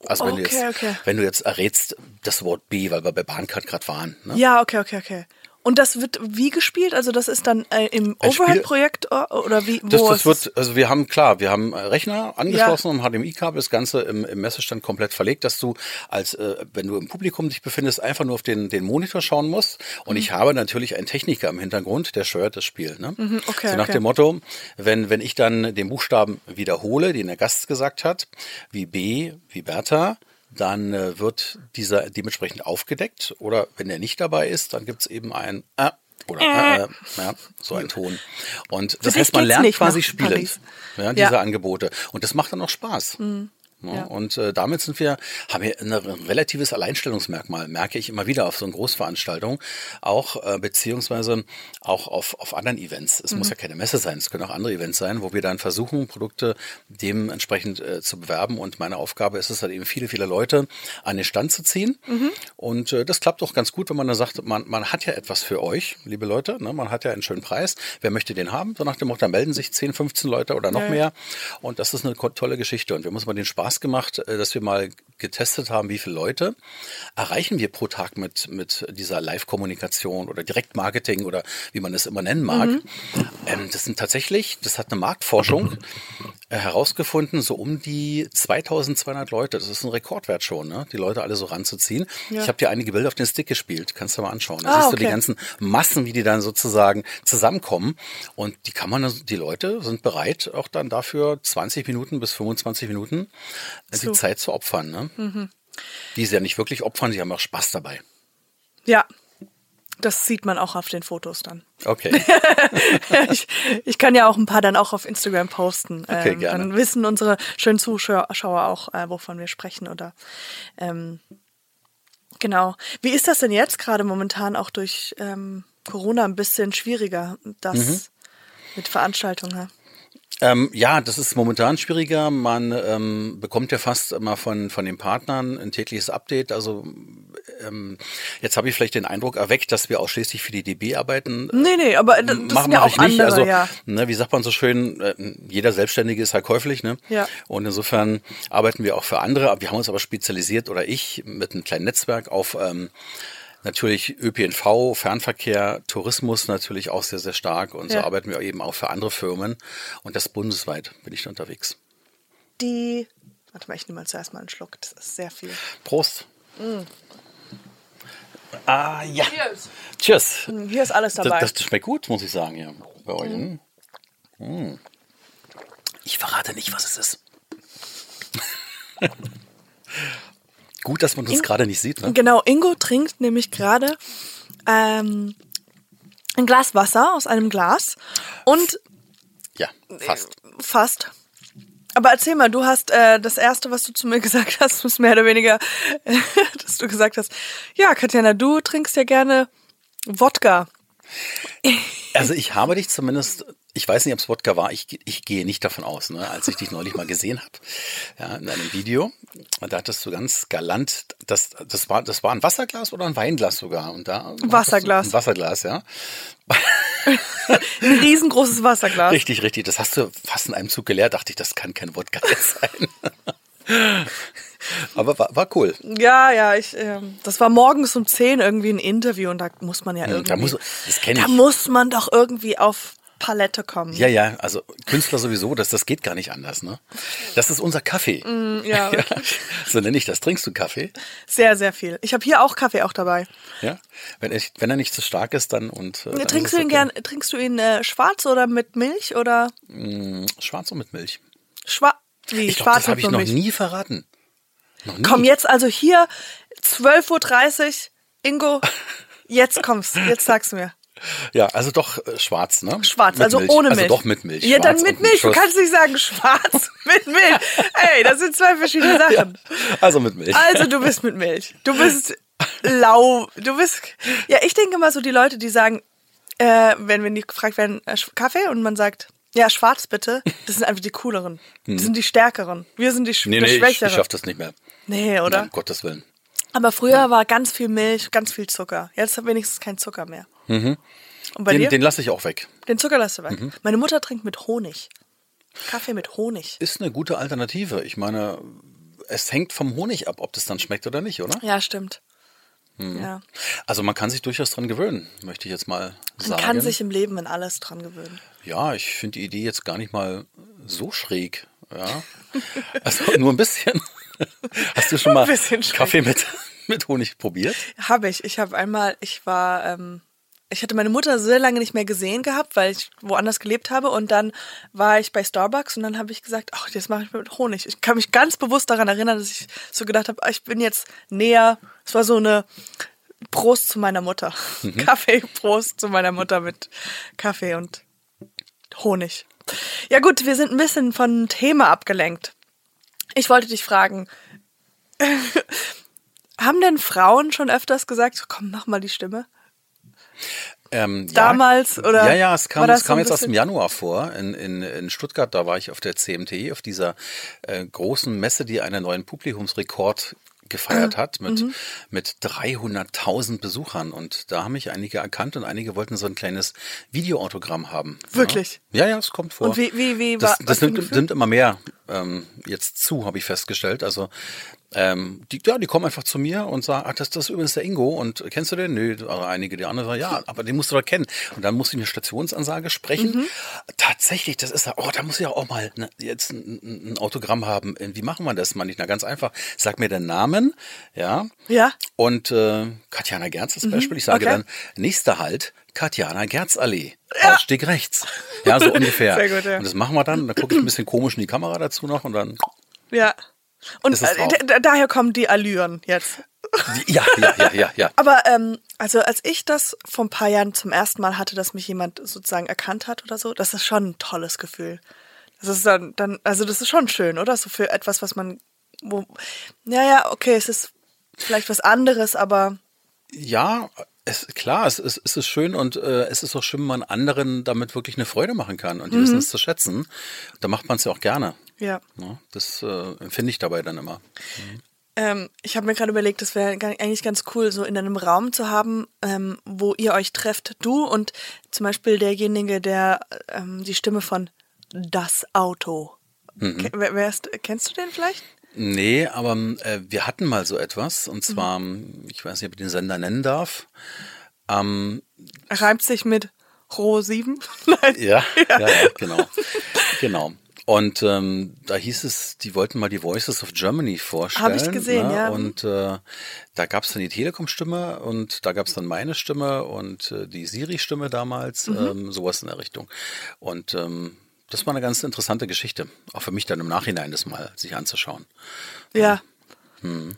also wenn, okay, du jetzt, okay. wenn du jetzt errätst das Wort B, weil wir bei Bahncard gerade waren. Ne? Ja, okay, okay, okay. Und das wird wie gespielt? Also das ist dann äh, im Overhead-Projekt oder wie? Das, das wird, also wir haben klar, wir haben äh, Rechner angeschlossen ja. und HDMI-Kabel, das Ganze im, im Messestand komplett verlegt, dass du als, äh, wenn du im Publikum dich befindest, einfach nur auf den, den Monitor schauen musst. Und mhm. ich habe natürlich einen Techniker im Hintergrund, der steuert das Spiel. Ne? Mhm, okay, so nach okay. dem Motto, wenn, wenn ich dann den Buchstaben wiederhole, den der Gast gesagt hat, wie B, wie Bertha, dann äh, wird dieser dementsprechend aufgedeckt. Oder wenn er nicht dabei ist, dann gibt es eben ein äh, oder äh, äh, ja, so ein Ton. Und das heißt, man lernt quasi spielend ja, diese ja. Angebote. Und das macht dann auch Spaß. Mhm. Ne? Ja. Und äh, damit sind wir, haben wir ein relatives Alleinstellungsmerkmal, merke ich immer wieder auf so einer Großveranstaltung, auch äh, beziehungsweise auch auf, auf anderen Events. Es mhm. muss ja keine Messe sein, es können auch andere Events sein, wo wir dann versuchen, Produkte dementsprechend äh, zu bewerben. Und meine Aufgabe ist es halt eben, viele, viele Leute an den Stand zu ziehen. Mhm. Und äh, das klappt auch ganz gut, wenn man dann sagt, man, man hat ja etwas für euch, liebe Leute, ne? man hat ja einen schönen Preis. Wer möchte den haben? So nach dem Motto, dann melden sich 10, 15 Leute oder noch ja. mehr. Und das ist eine tolle Geschichte. Und wir müssen mal den Spaß Spaß gemacht, äh, dass wir mal getestet haben, wie viele Leute erreichen wir pro Tag mit, mit dieser Live-Kommunikation oder Direktmarketing oder wie man es immer nennen mag. Mhm. Ähm, das sind tatsächlich, das hat eine Marktforschung äh, herausgefunden, so um die 2200 Leute. Das ist ein Rekordwert schon, ne? die Leute alle so ranzuziehen. Ja. Ich habe dir einige Bilder auf den Stick gespielt, kannst du mal anschauen. Da ah, siehst okay. du die ganzen Massen, wie die dann sozusagen zusammenkommen. Und die kann man, die Leute sind bereit, auch dann dafür 20 Minuten bis 25 Minuten äh, die Zeit zu opfern. Ne? Mhm. Die sie ja nicht wirklich opfern, sie haben auch Spaß dabei. Ja, das sieht man auch auf den Fotos dann. Okay. ich, ich, kann ja auch ein paar dann auch auf Instagram posten. Okay, ähm, gerne. Dann wissen unsere schönen Zuschauer auch, äh, wovon wir sprechen oder ähm, genau. Wie ist das denn jetzt gerade momentan auch durch ähm, Corona ein bisschen schwieriger, das mhm. mit Veranstaltungen? Ähm, ja, das ist momentan schwieriger. Man ähm, bekommt ja fast immer von, von den Partnern ein tägliches Update. Also ähm, jetzt habe ich vielleicht den Eindruck erweckt, dass wir ausschließlich für die DB arbeiten. Nee, nee, aber das mach, sind ja auch andere, also, ja. Ne, wie sagt man so schön, äh, jeder Selbstständige ist halt käuflich. Ne? Ja. Und insofern arbeiten wir auch für andere. Wir haben uns aber spezialisiert, oder ich, mit einem kleinen Netzwerk auf ähm, natürlich ÖPNV, Fernverkehr, Tourismus natürlich auch sehr, sehr stark. Und ja. so arbeiten wir eben auch für andere Firmen. Und das bundesweit bin ich da unterwegs. Die, warte mal, ich nehme mal zuerst mal einen Schluck. Das ist sehr viel. Prost. Mm. Ah, ja. Cheers. Cheers. Mm, hier ist alles dabei. Das, das schmeckt gut, muss ich sagen, ja. Bei euch. Mm. Mm. Ich verrate nicht, was es ist. Gut, dass man uns gerade nicht sieht. Ne? Genau, Ingo trinkt nämlich gerade ähm, ein Glas Wasser aus einem Glas und ja, fast. Fast. Aber erzähl mal, du hast äh, das erste, was du zu mir gesagt hast, ist mehr oder weniger, dass du gesagt hast, ja, Katjana, du trinkst ja gerne Wodka. Also ich habe dich zumindest ich weiß nicht, ob es Wodka war, ich, ich gehe nicht davon aus, ne? als ich dich neulich mal gesehen habe, ja, in einem Video, da hattest du ganz galant, das, das, war, das war ein Wasserglas oder ein Weinglas sogar? Und da Wasserglas. Ein Wasserglas, ja. ein riesengroßes Wasserglas. Richtig, richtig. Das hast du fast in einem Zug geleert, dachte ich, das kann kein Wodka sein. Aber war, war cool. Ja, ja, ich, äh, das war morgens um 10 irgendwie ein Interview und da muss man ja irgendwie. Da muss, das ich. Da muss man doch irgendwie auf Palette kommen. Ja, ja, also Künstler sowieso, das, das geht gar nicht anders, ne? Das ist unser Kaffee. Mm, ja, ja, so nenne ich das. Trinkst du Kaffee? Sehr, sehr viel. Ich habe hier auch Kaffee auch dabei. Ja. Wenn, ich, wenn er nicht zu stark ist, dann und. Äh, dann trinkst du ihn okay. gern, trinkst du ihn äh, schwarz oder mit Milch oder Mm, Schwarz und mit Milch. schwarz? Wie Ich glaube, das habe ich noch Milch? nie verraten. Noch nie. Komm jetzt also hier 12:30 Uhr, Ingo. Jetzt kommst, jetzt sagst du mir. Ja, also doch äh, schwarz, ne? Schwarz, Mit also Milch. ohne Milch. Also doch mit Milch. Ja, dann mit Milch. Du kannst nicht sagen schwarz mit Milch. Ey, das sind zwei verschiedene Sachen. Also mit Milch. Also du bist mit Milch. Du bist lau. Du bist. Ja, ich denke immer so die Leute, die sagen, äh, wenn wir nicht gefragt werden, äh, Kaffee und man sagt, ja, schwarz bitte, das sind einfach die cooleren. Das sind die stärkeren. Wir sind die, Sch Hm. nee, die nee, ich, schwächeren. ich schaff das nicht mehr. nee, oder? Nein, um Gottes Willen. Aber früher war ganz viel Milch, ganz viel Zucker. Jetzt hat wenigstens kein Zucker mehr. Und bei Den, dir? den lasse ich auch weg. Den Zucker lässt du weg. Mhm. Meine Mutter trinkt mit Honig. Kaffee mit Honig. Ist eine gute Alternative. Ich meine, es hängt vom Honig ab, ob das dann schmeckt oder nicht, oder? Ja, stimmt. Mhm. Ja. Also man kann sich durchaus dran gewöhnen, möchte ich jetzt mal Man sagen. kann sich im Leben in alles dran gewöhnen. ja, ich finde die Idee jetzt gar nicht mal so schräg. Ja. Also nur ein bisschen. Hast du schon mal. Kaffee mit, mit Honig probiert? Habe ich. Ich habe einmal, ich war, ähm, ich hatte meine Mutter sehr lange nicht mehr gesehen gehabt, weil ich woanders gelebt habe. Und dann war ich bei Starbucks und dann habe ich gesagt, ach, das mache ich mit Honig. Ich kann mich ganz bewusst daran erinnern, dass ich so gedacht habe, ah, ich bin jetzt näher. Es war so eine Prost zu meiner Mutter. Kaffee, Prost zu meiner Mutter mit Kaffee und Honig. Ja gut, wir sind ein bisschen von Thema abgelenkt. Ich wollte dich fragen, haben denn Frauen schon öfters gesagt, so, komm, mach mal die Stimme? Ähm, Damals, ja, oder Ja, ja, es kam, das es kam so jetzt aus dem Januar vor. In, in, in Stuttgart, da war ich auf der CMT, auf dieser äh, großen Messe, die einen neuen Publikumsrekord gefeiert Ah, hat mit, mhm. mit 300.000 Besuchern. Und da haben mich einige erkannt und einige wollten so ein kleines Videoautogramm haben. Wirklich? Ja, ja, es kommt vor. Und wie- wie- wie das, war- das ein nimmt, nimmt immer mehr ähm, jetzt zu, habe ich festgestellt. Also ähm, die, ja, die kommen einfach zu mir und sagen, ach, das, das ist übrigens der Ingo und kennst du den? Nö, einige, die anderen sagen, ja, aber den musst du doch kennen. Und dann muss ich eine Stationsansage sprechen. Mhm. Tatsächlich, das ist, oh, da muss ich ja auch mal ne, jetzt ein, ein Autogramm haben. Wie machen wir das? Man nicht, na ganz einfach. Sag mir den Namen, ja. Ja. Und äh, Katjana Gerz als Beispiel. Ich sage okay. dann, nächster Halt, Katjana Gerzallee. Ausstieg rechts. Ja, so ungefähr. Sehr gut, ja. Und das machen wir dann. Dann gucke ich ein bisschen komisch in die Kamera dazu noch und dann. Ja. Und es äh, daher kommen die Allüren jetzt. Ja, ja, ja, ja, ja. Aber ähm, also als ich das vor ein paar Jahren zum ersten Mal hatte, dass mich jemand sozusagen erkannt hat oder so, das ist schon ein tolles Gefühl. Das ist dann, dann also das ist schon schön, oder? So für etwas, was man, wo, ja, ja, okay, es ist vielleicht was anderes, aber Ja, es, klar, es ist, es ist schön und äh, es ist auch schön, wenn man anderen damit wirklich eine Freude machen kann und die wissen es zu schätzen. Da macht man es ja auch gerne. Ja. Ne? Das äh, empfinde ich dabei dann immer. Ähm, ich habe mir gerade überlegt, das wäre eigentlich ganz cool, so in einem Raum zu haben, ähm, wo ihr euch trefft, du und zum Beispiel derjenige, der ähm, die Stimme von Das Auto. Ke- wer, wer ist, kennst du den vielleicht? Nee, aber äh, wir hatten mal so etwas und zwar, ich weiß nicht, ob ich den Sender nennen darf. Ähm, reimt sich mit Ro 7. Nein. Ja, ja, ja, genau. genau. Und ähm, da hieß es, die wollten mal die Voices of Germany vorstellen. Hab ich gesehen, ne? ja. Und äh, da gab es dann die Telekom-Stimme und da gab es dann meine Stimme und äh, die Siri-Stimme damals, Mhm. ähm, sowas in der Richtung. Und ähm, das war eine ganz interessante Geschichte, auch für mich dann im Nachhinein das mal sich anzuschauen. Ja. Hm.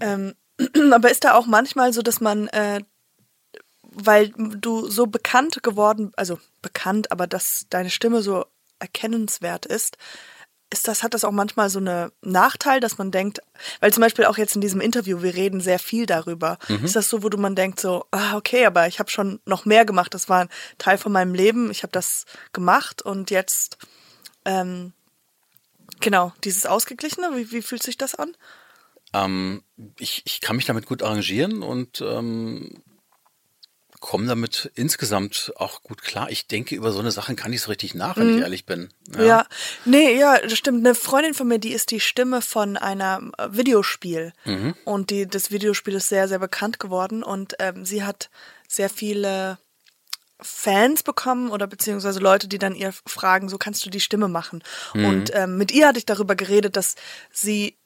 Ähm, aber ist da auch manchmal so, dass man, äh, weil du so bekannt geworden, also bekannt, aber dass deine Stimme so erkennenswert ist, ist das, hat das auch manchmal so eine Nachteil, dass man denkt, weil zum Beispiel auch jetzt in diesem Interview, wir reden sehr viel darüber. Ist das so, wo du man denkt so, ah, okay, aber ich habe schon noch mehr gemacht. Das war ein Teil von meinem Leben. Ich habe das gemacht und jetzt, ähm, genau, dieses Ausgeglichene, wie, wie fühlt sich das an? Ähm, ich, ich kann mich damit gut arrangieren und ähm, komme damit insgesamt auch gut klar. Ich denke, über so eine Sachen kann ich so richtig nach, wenn ich ehrlich bin. Ja. nee, ja, das stimmt. Eine Freundin von mir, die ist die Stimme von einem äh, Videospiel. Und die, das Videospiel ist sehr, sehr bekannt geworden und ähm, sie hat sehr viele Fans bekommen oder beziehungsweise Leute, die dann ihr fragen, so kannst du die Stimme machen. Und ähm, mit ihr hatte ich darüber geredet, dass sie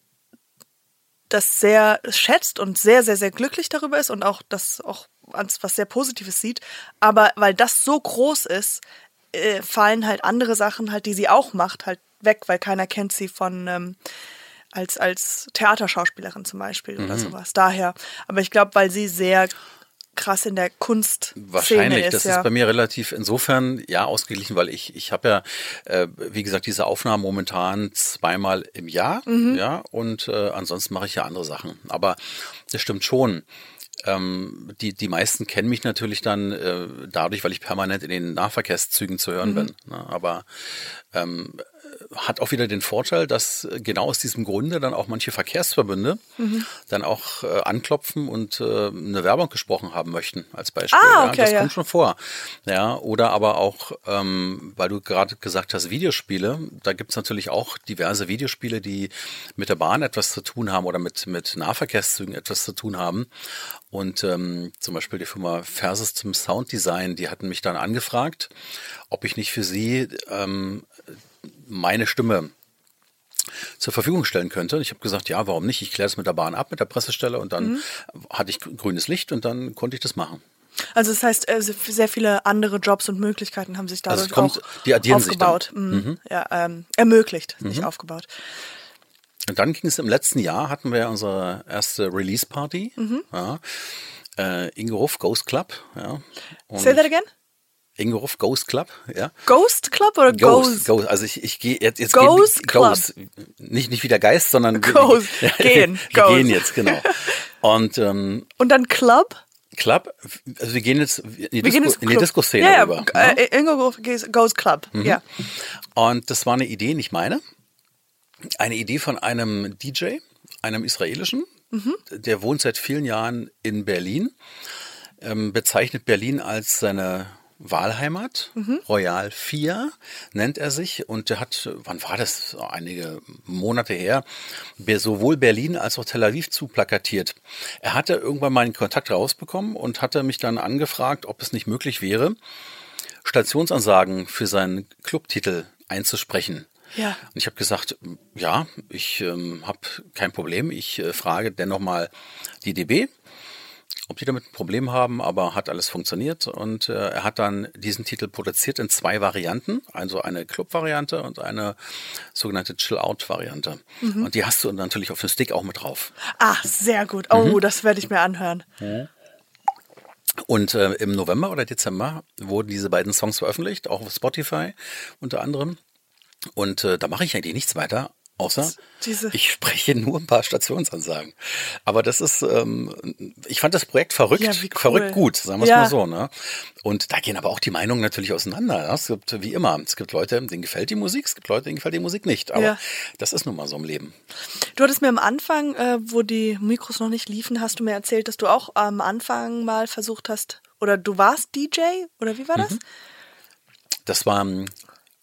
das sehr schätzt und sehr, sehr, sehr glücklich darüber ist und auch das auch als was sehr Positives sieht. Aber weil das so groß ist, äh, fallen halt andere Sachen halt, die sie auch macht, halt weg, weil keiner kennt sie von ähm, als, als Theaterschauspielerin zum Beispiel oder sowas. Daher. Aber ich glaube, weil sie sehr krass in der Kunstszene Wahrscheinlich, ist. das ja. ist bei mir relativ insofern ja ausgeglichen, weil ich ich habe ja äh, wie gesagt diese Aufnahmen momentan zweimal im Jahr, Mhm. ja und äh, ansonsten mache ich ja andere Sachen. Aber das stimmt schon. Ähm, die die meisten kennen mich natürlich dann äh, dadurch, weil ich permanent in den Nahverkehrszügen zu Mhm. hören bin. Ne? Aber ähm, hat auch wieder den Vorteil, dass äh, genau aus diesem Grunde dann auch manche Verkehrsverbünde Mhm. dann auch äh, anklopfen und äh, eine Werbung gesprochen haben möchten, als Beispiel. Ah, ja, okay, das ja. kommt schon vor. Ja, oder aber auch, ähm, weil du gerade gesagt hast, Videospiele, da gibt's natürlich auch diverse Videospiele, die mit der Bahn etwas zu tun haben oder mit, mit Nahverkehrszügen etwas zu tun haben. Und ähm, zum Beispiel die Firma Versus zum Sounddesign, die hatten mich dann angefragt, ob ich nicht für sie ähm, meine Stimme zur Verfügung stellen könnte. Und ich habe gesagt, ja, warum nicht? Ich kläre das mit der Bahn ab, mit der Pressestelle und dann Mhm. hatte ich grünes Licht und dann konnte ich das machen. Also das heißt, äh, sehr viele andere Jobs und Möglichkeiten haben sich dadurch Also es kommt- auch die addieren sich dann. aufgebaut. Mhm. Ja, ähm, ermöglicht, nicht aufgebaut. Und dann ging es im letzten Jahr, hatten wir unsere erste Release-Party. Mhm. Ja. Äh, Ingo Ruff Ghost Club. Ja. Und Say that again? Ingo Ruff Ghost Club, ja. Ghost Club oder Ghost, Ghost? Ghost. Also ich, ich gehe jetzt, jetzt Ghost gehen, Club. Ghost. Nicht, nicht wie der Geist, sondern Ghost. Gehen. wir Ghost. gehen jetzt, genau. Und ähm, Und dann Club? Club, also wir gehen jetzt in die, Disco, gehen jetzt in die Club. Disco-Szene ja, ja, rüber. ne? Mhm. Äh, Ingo Goes- Goes Club. Ja. Und das war eine Idee, nicht meine. Eine Idee von einem DJ, einem israelischen. Der wohnt seit vielen Jahren in Berlin, ähm, bezeichnet Berlin als seine Wahlheimat. Royal 4 nennt er sich. Und der hat, wann war das? Einige Monate her, sowohl Berlin als auch Tel Aviv zuplakatiert. Er hatte irgendwann mal einen Kontakt rausbekommen und hatte mich dann angefragt, ob es nicht möglich wäre, Stationsansagen für seinen Clubtitel einzusprechen. Ja. Und ich habe gesagt, ja, ich ähm, habe kein Problem. Ich äh, frage dennoch mal die DB, ob die damit ein Problem haben, aber hat alles funktioniert. Und äh, er hat dann diesen Titel produziert in zwei Varianten, also eine Club-Variante und eine sogenannte Chill-Out-Variante. Und die hast du natürlich auf dem Stick auch mit drauf. Ah, sehr gut. Oh, Mhm. das werde ich mir anhören. Und äh, im November oder Dezember wurden diese beiden Songs veröffentlicht, auch auf Spotify unter anderem. Und äh, da mache ich eigentlich nichts weiter, außer Diese- ich spreche nur ein paar Stationsansagen. Aber das ist, ähm, ich fand das Projekt verrückt, Ja, cool. verrückt gut, sagen wir es Ja. mal so. Ne? Und da gehen aber auch die Meinungen natürlich auseinander. Ja? Es gibt wie immer, es gibt Leute, denen gefällt die Musik, es gibt Leute, denen gefällt die Musik nicht. Aber das ist nun mal so im Leben. Du hattest mir am Anfang, äh, wo die Mikros noch nicht liefen, hast du mir erzählt, dass du auch am Anfang mal versucht hast, oder du warst DJ, oder wie war das? Mhm. Das war ähm,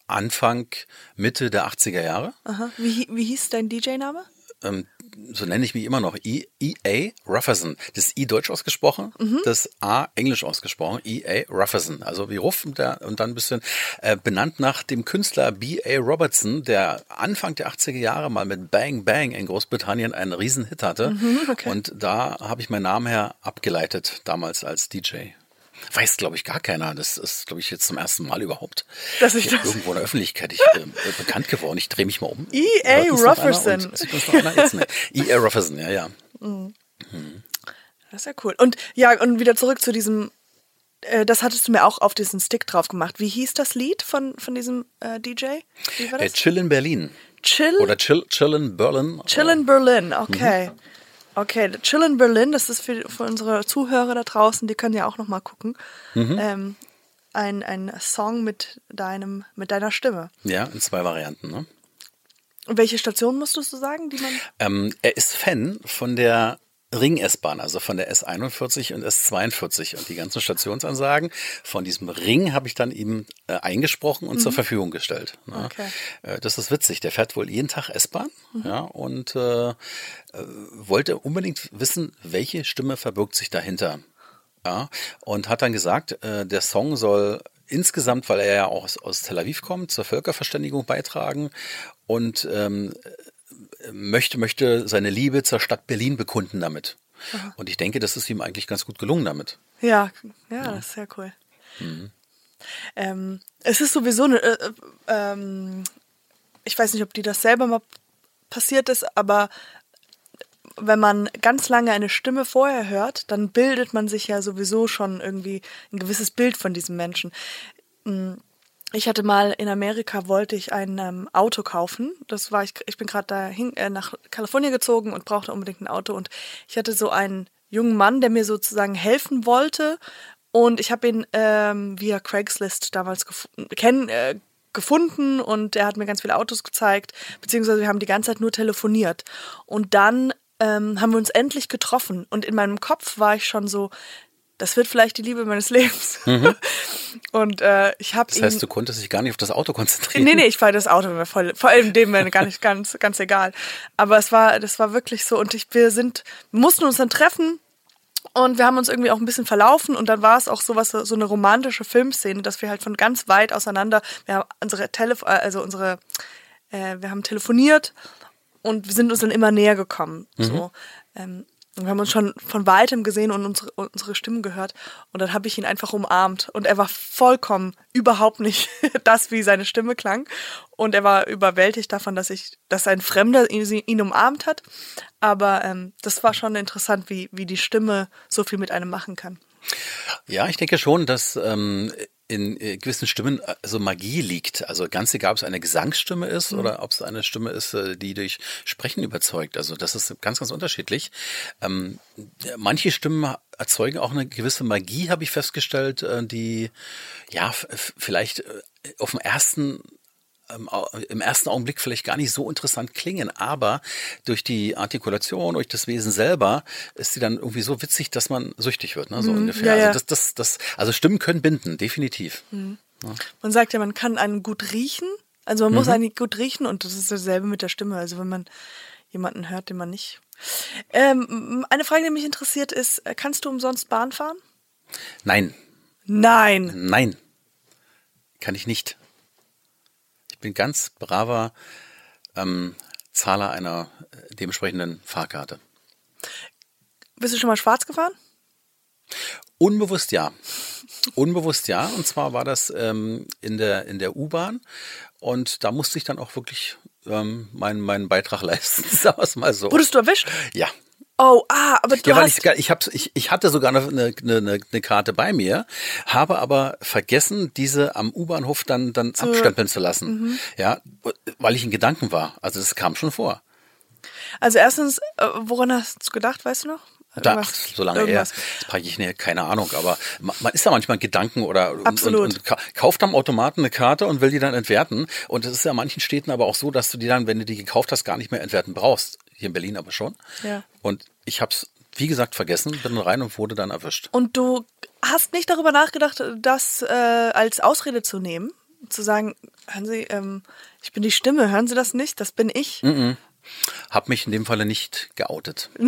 Anfang, Mitte der 80er Jahre. Aha. Wie, wie hieß dein DJ-Name? ähm, so nenne ich mich immer noch, E- E.A. Rufferson. Das I deutsch ausgesprochen, Mhm. das A englisch ausgesprochen, E.A. Rufferson. Also wie Ruff und, der, und dann ein bisschen äh, benannt nach dem Künstler B.A. Robertson, der Anfang der 80er Jahre mal mit Bang Bang in Großbritannien einen Riesenhit hatte. Mhm, okay. Und da habe ich meinen Namen her abgeleitet, damals als DJ. Weiß, glaube ich, gar keiner. Das ist, glaube ich, jetzt zum ersten Mal überhaupt Dass ich das- irgendwo in der Öffentlichkeit ich, äh, bekannt geworden. Ich drehe mich mal um. E.A. Rufferson. E.A. Rufferson, ja, ja. Das ist ja cool. Und ja, und wieder zurück zu diesem, äh, das hattest du mir auch auf diesen Stick drauf gemacht. Wie hieß das Lied von, von diesem äh, DJ? Wie war Äh, das? Chill in Berlin. Chill, Oder Chill, Chill in Berlin. Chill in Berlin, okay. Okay, Chill in Berlin, das ist für, für unsere Zuhörer da draußen, die können ja auch nochmal gucken. Ähm, ein, ein Song mit deinem, mit deiner Stimme. Ja, in zwei Varianten. Ne? Welche Station musstest du sagen, die man. Ähm, er ist Fan von der Ring-S-Bahn, also von der S41 und S42 und die ganzen Stationsansagen von diesem Ring habe ich dann ihm äh, eingesprochen und zur Verfügung gestellt. Ne? Okay. Äh, das ist witzig. Der fährt wohl jeden Tag S-Bahn ja, und äh, äh, wollte unbedingt wissen, welche Stimme verbirgt sich dahinter. Ja, und hat dann gesagt, äh, der Song soll insgesamt, weil er ja auch aus, aus Tel Aviv kommt, zur Völkerverständigung beitragen und ähm, möchte, möchte seine Liebe zur Stadt Berlin bekunden damit. Und ich denke, das ist ihm eigentlich ganz gut gelungen damit. Ja, ja, das ist sehr cool. Ähm, es ist sowieso eine, äh, äh, ähm, ich weiß nicht, ob dir das selber mal passiert ist, aber wenn man ganz lange eine Stimme vorher hört, dann bildet man sich ja sowieso schon irgendwie ein gewisses Bild von diesem Menschen. Ich hatte mal in Amerika wollte ich ein ähm, Auto kaufen. Das war ich. Ich bin gerade dahin äh, nach Kalifornien gezogen und brauchte unbedingt ein Auto. Und ich hatte so einen jungen Mann, der mir sozusagen helfen wollte. Und ich habe ihn ähm, via Craigslist damals gef kenn, äh, gefunden und er hat mir ganz viele Autos gezeigt, beziehungsweise wir haben die ganze Zeit nur telefoniert. Und dann ähm, haben wir uns endlich getroffen und in meinem Kopf war ich schon so, das wird vielleicht die Liebe meines Lebens. Und äh, ich habe Das ihn. heißt, du konntest dich gar nicht auf das Auto konzentrieren. Nee, nee, ich fand das Auto mir voll, vor allem dem mir gar nicht ganz, ganz egal. Aber es war, das war wirklich so und ich, wir sind, mussten uns dann treffen und wir haben uns irgendwie auch ein bisschen verlaufen und dann war es auch sowas, so eine romantische Filmszene, dass wir halt von ganz weit auseinander, wir haben unsere Telefon, also unsere, äh, wir haben telefoniert und wir sind uns dann immer näher gekommen. So. Ähm, und wir haben uns schon von weitem gesehen und unsere, unsere Stimmen gehört. Und dann habe ich ihn einfach umarmt. Und er war vollkommen überhaupt nicht das, wie seine Stimme klang. Und er war überwältigt davon, dass ich, dass ein Fremder ihn, ihn umarmt hat. Aber ähm, das war schon interessant, wie, wie die Stimme so viel mit einem machen kann. Ja, ich denke schon, dass ähm, in äh, gewissen Stimmen äh, so Magie liegt. Also ganz egal, ob es eine Gesangsstimme ist oder ob es eine Stimme ist, äh, die durch Sprechen überzeugt. Also das ist ganz, ganz unterschiedlich. Ähm, manche Stimmen erzeugen auch eine gewisse Magie, habe ich festgestellt, die ja vielleicht auf dem ersten im ersten Augenblick vielleicht gar nicht so interessant klingen, aber durch die Artikulation, durch das Wesen selber ist sie dann irgendwie so witzig, dass man süchtig wird, ne? so ungefähr. ja, ja. Also das, das, das, also Stimmen können binden, definitiv. Man sagt ja, man kann einen gut riechen. Also man muss einen gut riechen und das ist dasselbe mit der Stimme. Also wenn man jemanden hört, den man nicht. Ähm, eine Frage, die mich interessiert, ist, äh, kannst du umsonst Bahn fahren? Nein, Nein. nein, kann ich nicht. Ich bin ganz braver ähm, Zahler einer äh, dementsprechenden Fahrkarte. Bist du schon mal schwarz gefahren? Unbewusst ja. Unbewusst ja. Und zwar war das ähm, in der, in der U-Bahn. Und da musste ich dann auch wirklich ähm, meinen, meinen Beitrag leisten, sagen wir es mal so. Wurdest du erwischt? Ja. Oh, ah, aber du Ja, weil hast... ich, ich, hab's, ich, ich hatte sogar eine, eine, eine, eine Karte bei mir, habe aber vergessen, diese am U-Bahnhof dann, dann abstempeln zu lassen. Ja, weil ich in Gedanken war. Also das kam schon vor. Also erstens, äh, woran hast du gedacht, weißt du noch? Da, ach, so lange her, das packe ich nicht, keine Ahnung, aber ma- man ist da manchmal in Gedanken oder und. Und, und ka- kauft am Automaten eine Karte und will die dann entwerten. Und es ist ja in manchen Städten aber auch so, dass du die dann, wenn du die gekauft hast, gar nicht mehr entwerten brauchst. Hier in Berlin aber schon. Ja. Und ich habe es, wie gesagt, vergessen, bin rein und wurde dann erwischt. Und du hast nicht darüber nachgedacht, das äh, als Ausrede zu nehmen? Zu sagen, hören Sie, ähm, ich bin die Stimme, hören Sie das nicht? Das bin ich. Hab mich in dem Falle nicht geoutet.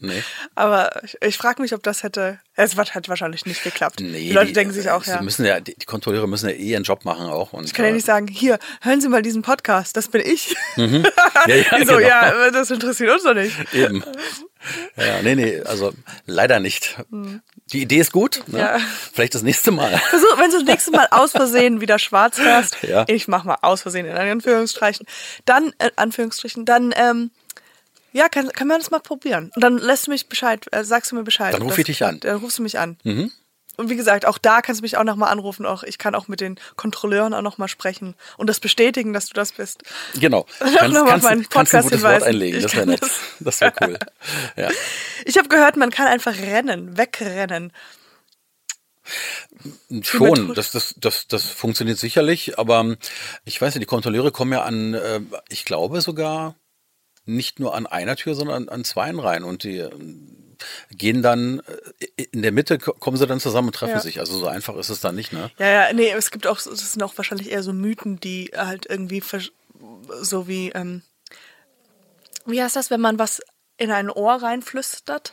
Nee. Aber ich, ich frage mich, ob das hätte. Es hat wahrscheinlich nicht geklappt. Nee, die Leute denken sich auch, sie ja. müssen ja, die, die Kontrolleure müssen ja eh ihren Job machen auch. Und, Ich kann ja nicht sagen, hier, hören Sie mal diesen Podcast, das bin ich. Ja, ja, Die so, genau. ja, das interessiert uns doch nicht. Eben. Ja, nee, nee, also leider nicht. Die Idee ist gut. Ne? Ja. Vielleicht das nächste Mal. Versuch, wenn du das nächste Mal aus Versehen wieder schwarz hörst, Ja. ich mach mal aus Versehen in Anführungsstrichen, dann, äh, Anführungsstrichen, dann, ähm, ja, kann, kann man das mal probieren. Und dann lässt du mich Bescheid, äh, sagst du mir Bescheid. Dann ob ruf das ich dich an. Mhm. Dann rufst du mich an. Und wie gesagt, auch da kannst du mich auch nochmal anrufen. Auch ich kann auch mit den Kontrolleuren auch nochmal sprechen und das bestätigen, dass du das bist. Genau. Noch Kannst, auf kannst, meinen kannst ein Podcast gutes Wort einlegen. Ich Das wäre nett. das. Das wäre cool. Ja. Ich habe gehört, man kann einfach rennen, wegrennen. Schon, Methode- das, das, das, das funktioniert sicherlich, aber ich weiß nicht, die Kontrolleure kommen ja an, äh, ich glaube sogar nicht nur an einer Tür, sondern an, an zweien rein und die gehen dann, äh, in der Mitte ko- kommen sie dann zusammen und treffen Ja. sich. Also so einfach ist es dann nicht, ne? Ja, ja, nee, es gibt auch, das sind auch wahrscheinlich eher so Mythen, die halt irgendwie so wie, ähm, wie heißt das, wenn man was in ein Ohr reinflüstert?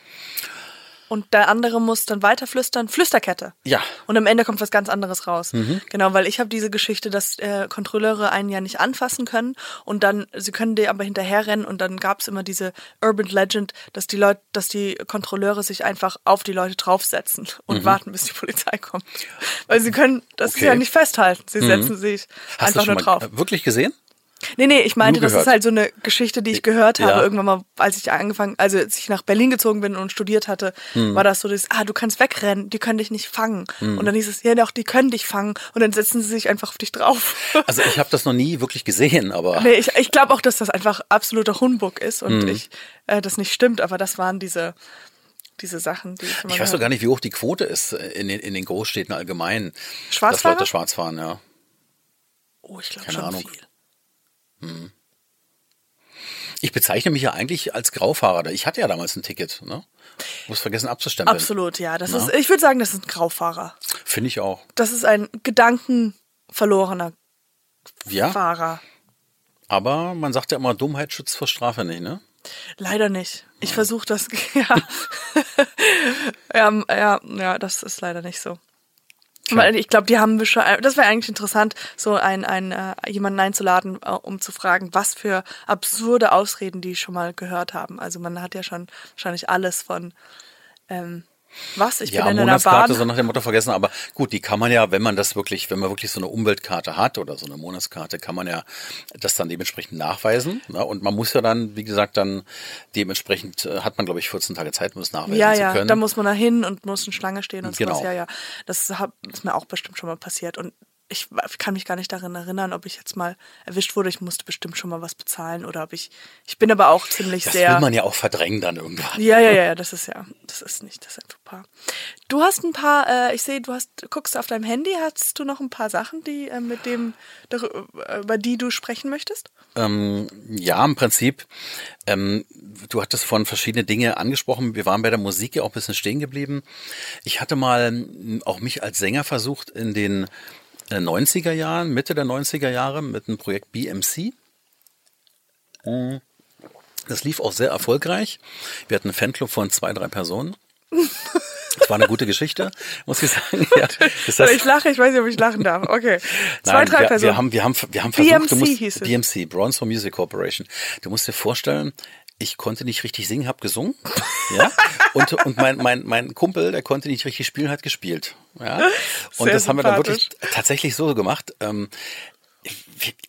Und der andere muss dann weiter flüstern. Flüsterkette. Ja. Und am Ende kommt was ganz anderes raus. Genau, weil ich habe diese Geschichte, dass äh, Kontrolleure einen ja nicht anfassen können und dann, sie können dir aber hinterherrennen und dann gab es immer diese Urban Legend, dass die Leute, dass die Kontrolleure sich einfach auf die Leute draufsetzen und warten, bis die Polizei kommt. Weil sie können das Okay. ja nicht festhalten. Sie setzen sich Hast einfach schon nur mal drauf. äh, wirklich gesehen? Nee, nee, ich meinte, das ist halt so eine Geschichte, die ich gehört habe, Ja. irgendwann mal, als ich angefangen, also als ich nach Berlin gezogen bin und studiert hatte, Hm. war das so das, ah, du kannst wegrennen, die können dich nicht fangen. Und dann hieß es, ja doch, die können dich fangen und dann setzen sie sich einfach auf dich drauf. Also ich habe das noch nie wirklich gesehen, aber nee, ich, ich glaube auch, dass das einfach absoluter Humbug ist und Hm. ich, äh, das nicht stimmt, aber das waren diese, diese Sachen, die ich immer ich weiß doch gar nicht, wie hoch die Quote ist äh, in den, in den Großstädten allgemein. Schwarzfahrer? Dass Leute schwarz fahren, ja. Oh, ich glaube schon Ahnung. viel. Ich bezeichne mich ja eigentlich als Graufahrer. Ich hatte ja damals ein Ticket, ne? Muss vergessen abzustempeln. Absolut, ja. Das ist, ich würde sagen, das ist ein Graufahrer. Finde ich auch. Das ist ein gedankenverlorener Ja, Fahrer. aber man sagt ja immer, Dummheit schützt vor Strafe nicht, ne? Leider nicht. Ich versuche das, ja. ja. Ja, ja, das ist leider nicht so. Weil ich glaube, die haben wir schon, das wäre eigentlich interessant, so ein, ein, äh, jemanden einzuladen, äh, um zu fragen, was für absurde Ausreden die schon mal gehört haben. Also man hat ja schon wahrscheinlich alles von, ähm, was, ich Ja, bin in einer Monatskarte, Bahn. so nach dem Motto vergessen. Aber gut, die kann man ja, wenn man das wirklich, wenn man wirklich so eine Umweltkarte hat oder so eine Monatskarte, kann man ja das dann dementsprechend nachweisen. Ne? Und man muss ja dann, wie gesagt, dann dementsprechend äh, hat man, glaube ich, 14 Tage Zeit, um es nachweisen Ja, zu ja, können. da muss man da hin und muss in Schlange stehen und Genau. sowas. Ja, ja. Das hab, ist mir auch bestimmt schon mal passiert. Und ich kann mich gar nicht daran erinnern, ob ich jetzt mal erwischt wurde. Ich musste bestimmt schon mal was bezahlen oder ob ich. Ich bin aber auch ziemlich das sehr. will man ja auch verdrängen dann irgendwann. ja, ja, ja, ja, das ist ja, das ist nicht, das ist ein paar. Du hast ein paar, äh, ich sehe, du hast, guckst auf deinem Handy, hast du noch ein paar Sachen, die äh, mit dem, darü- über die du sprechen möchtest? Ähm, ja, im Prinzip. Ähm, du hattest von verschiedene Dinge angesprochen. Wir waren bei der Musik ja auch ein bisschen stehen geblieben. Ich hatte mal ähm, auch mich als Sänger versucht in den äh, 90er Jahren, Mitte der 90er Jahre mit dem Projekt BMC. Mm. Das lief auch sehr erfolgreich. Wir hatten einen Fanclub von zwei, drei Personen. Das war eine gute Geschichte, muss ich sagen. Ja, das heißt- ich lache, ich weiß nicht, ob ich lachen darf. Okay. Zwei, Nein, drei wir, Personen. Wir haben, wir haben, wir haben versucht, BMC musst, hieß es. BMC, Bronze for Music Corporation. Du musst dir vorstellen, ich konnte nicht richtig singen, habe gesungen, ja, und und mein mein mein Kumpel, der konnte nicht richtig spielen, hat gespielt, ja, und Sehr das haben wir dann wirklich tatsächlich so gemacht. Ähm,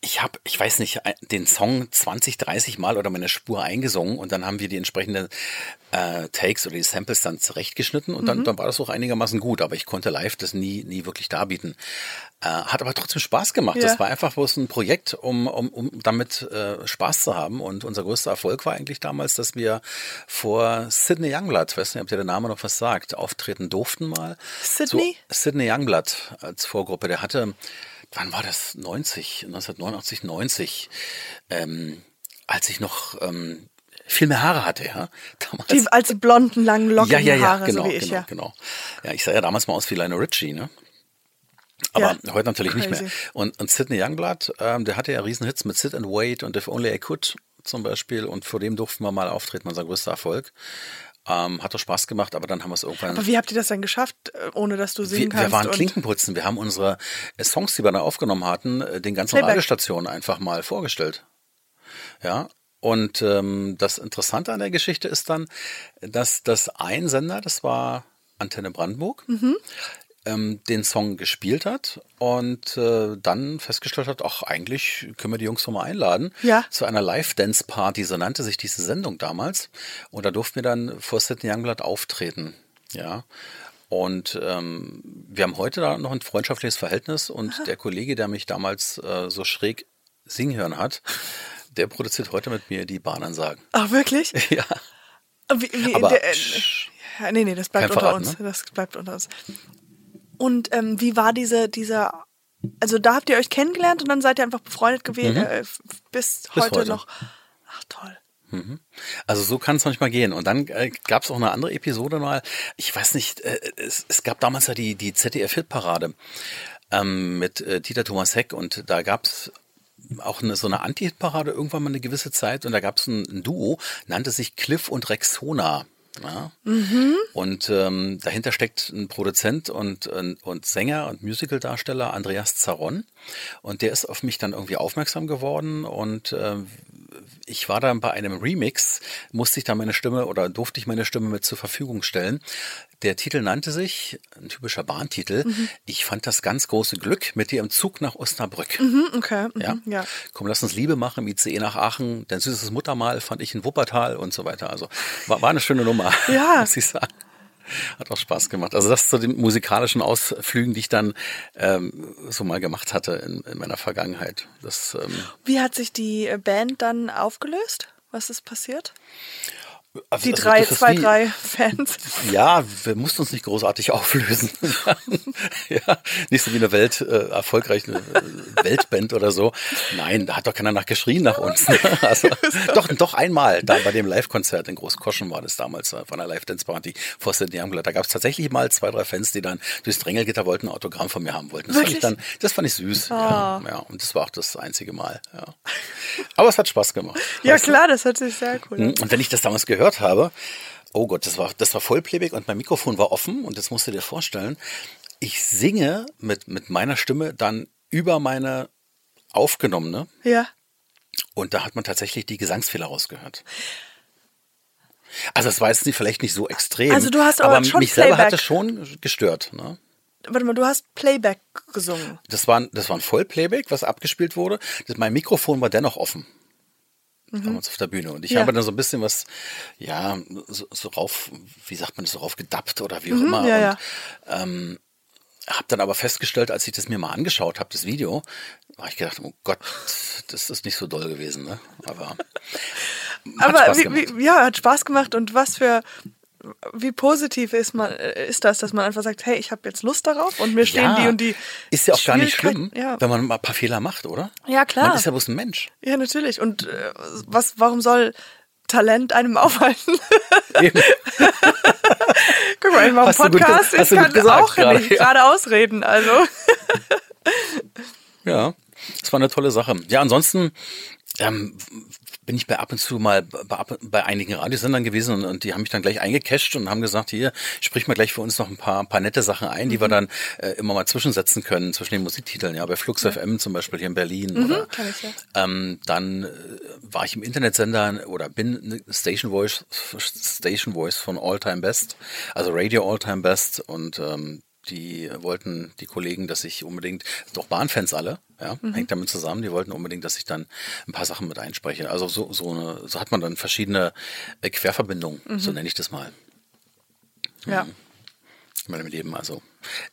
ich, habe, ich weiß nicht, ein- den Song 20, 30 Mal oder meine Spur eingesungen und dann haben wir die entsprechenden äh, Takes oder die Samples dann zurechtgeschnitten und Mhm. dann, dann war das auch einigermaßen gut, aber ich konnte live das nie, nie wirklich darbieten. Äh, hat aber trotzdem Spaß gemacht. Ja. Das war einfach bloß ein Projekt, um, um, um damit äh, Spaß zu haben und unser größter Erfolg war eigentlich damals, dass wir vor Sidney Youngblood, weiß nicht, ob dir der Name noch was sagt, auftreten durften mal. Sydney? So, Sidney Youngblood als Vorgruppe, der hatte, wann war das? 90, 1989, 90, ähm, als ich noch ähm, viel mehr Haare hatte, ja. Damals. Die, als die blonden, langen, lockigen ja, ja, ja, Haare, genau, so wie ich, genau, ja. genau. Ja, ich sah ja damals mal aus wie Lionel Richie, ne? Aber Ja, heute natürlich nicht crazy. mehr. Und, und Sidney Youngblood, ähm, der hatte ja Riesenhits mit Sit and Wait und If Only I Could zum Beispiel. Und vor dem durften wir mal auftreten, unser größter Erfolg. Ähm, hat doch Spaß gemacht, aber dann haben wir es irgendwann. Aber wie habt ihr das denn geschafft, äh, ohne dass du singen Wir, kannst? wir waren Klinkenputzen. Wir haben unsere äh, Songs, die wir da aufgenommen hatten, äh, den ganzen Playback. Radiostationen einfach mal vorgestellt. Ja. Und ähm, das Interessante an der Geschichte ist dann, dass das ein Sender, das war Antenne Brandenburg, Mhm. Ähm, den Song gespielt hat und äh, dann festgestellt hat, ach, eigentlich können wir die Jungs doch mal einladen Ja. zu einer Live-Dance-Party, so nannte sich diese Sendung damals. Und da durften wir dann vor Sidney Youngblood auftreten. Ja. Und ähm, wir haben heute da noch ein freundschaftliches Verhältnis und der Kollege, der mich damals äh, so schräg singen hören hat, der produziert heute mit mir die Bahnansagen. Ach, wirklich? Ja. Wie, wie, Aber der, äh, nee, nee, das bleibt unter Verrat, uns. ne? Das bleibt unter uns. Und ähm, wie war diese, dieser, also da habt ihr euch kennengelernt und dann seid ihr einfach befreundet gewesen, äh, f- bis, Mhm. Bis heute, heute. noch. Ach toll. Also so kann es manchmal gehen. Und dann äh, gab es auch eine andere Episode mal. Ich weiß nicht, äh, es, es gab damals ja die, die ZDF-Hitparade ähm, mit äh, Dieter Thomas Heck und da gab es auch eine, so eine Anti-Hit-Parade irgendwann mal eine gewisse Zeit und da gab es ein, ein Duo, nannte sich Cliff und Rexona. Ja? Und ähm, dahinter steckt ein Produzent und, und, und Sänger und Musicaldarsteller Andreas Zaron. Und der ist auf mich dann irgendwie aufmerksam geworden und ähm, ich war dann bei einem Remix, musste ich dann meine Stimme oder durfte ich meine Stimme mit zur Verfügung stellen. Der Titel nannte sich, ein typischer Bahntitel, ich fand das ganz große Glück mit dir im Zug nach Osnabrück. Mhm, okay. Mhm, Ja. ja. Komm, lass uns Liebe machen im ICE nach Aachen. Dein süßes Muttermal fand ich in Wuppertal und so weiter. Also war, war eine schöne Nummer, Ja. muss ich sagen. Hat auch Spaß gemacht. Also das zu den musikalischen Ausflügen, die ich dann ähm, so mal gemacht hatte in, in meiner Vergangenheit. Das ähm, Wie hat sich die Band dann aufgelöst? Was ist passiert? Also- Die also drei, ist zwei, wie- drei Fans. Ja, wir mussten uns nicht großartig auflösen. ja, nicht so wie eine Welt, äh, erfolgreiche äh, Weltband oder so. Nein, da hat doch keiner nach geschrien nach uns. ne? also, doch, doch einmal, da bei dem Live-Konzert in Großkoschen war das damals, äh, von der Live-Dance-Party vor Sydney Youngblood. Da gab es tatsächlich mal zwei, drei Fans, die dann durchs Drängelgitter wollten, ein Autogramm von mir haben wollten. Das fand ich dann, das fand ich süß. Ja, ja, und das war auch das einzige Mal. Ja. Aber es hat Spaß gemacht. Ja, Weißt du? klar, das hört sich sehr cool. Mhm. Und wenn ich das damals gehört habe, oh Gott, das war, das war Vollplayback und mein Mikrofon war offen und das musst du dir vorstellen. Ich singe mit, mit meiner Stimme dann über meine aufgenommene Ja. und da hat man tatsächlich die Gesangsfehler rausgehört. Also es war jetzt nicht, vielleicht nicht so extrem, Also du hast aber schon mich selber Playback. hat es schon gestört. Ne? Warte mal, du hast Playback gesungen. Das war, ein- das war ein Vollplayback, was abgespielt wurde. Das, mein Mikrofon war dennoch offen. Damals auf der Bühne. Und ich Mhm. Ja. habe dann so ein bisschen was, ja, so, so rauf, wie sagt man das, so rauf gedappt oder wie auch Mhm, immer. ja, und ja. ähm, habe dann aber festgestellt, als ich das mir mal angeschaut habe, das Video, habe ich gedacht, oh Gott, das ist nicht so doll gewesen. Ne? Aber, Aber wie, wie, ja, hat Spaß gemacht und was für wie positiv ist man äh, ist das, dass man einfach sagt, hey, ich habe jetzt Lust darauf und mir stehen ja, die und die ist ja auch gar nicht schlimm. Ja. wenn man mal ein paar Fehler macht, oder? Ja, klar. Man ist ja bloß ein Mensch. Ja, natürlich. Und äh, was, warum soll Talent einem aufhalten? Eben. Guck mal, ich mache einen gut Podcast, hast ich kann gut gesagt auch gerade, nicht ja. gerade ausreden. Also Ja, das war eine tolle Sache. Ja, ansonsten ähm, bin ich bei ab und zu mal bei, bei einigen Radiosendern gewesen und, und die haben mich dann gleich eingecasht und haben gesagt, hier, sprich mal gleich für uns noch ein paar, paar nette Sachen ein, die wir dann äh, immer mal zwischensetzen können zwischen den Musiktiteln. Ja, bei Flux FM zum Beispiel hier in Berlin. oder, kenn ich ja. ähm, dann äh, war ich im Internetsender oder bin Station Voice, Station Voice von All Time Best, also Radio All Time Best und ähm, die wollten die Kollegen, dass ich unbedingt, doch Bahnfans alle, ja, hängt damit zusammen, die wollten unbedingt, dass ich dann ein paar Sachen mit einspreche. Also so, so, eine, so hat man dann verschiedene äh, Querverbindungen, so nenne ich das mal, ja. in meinem Leben. Also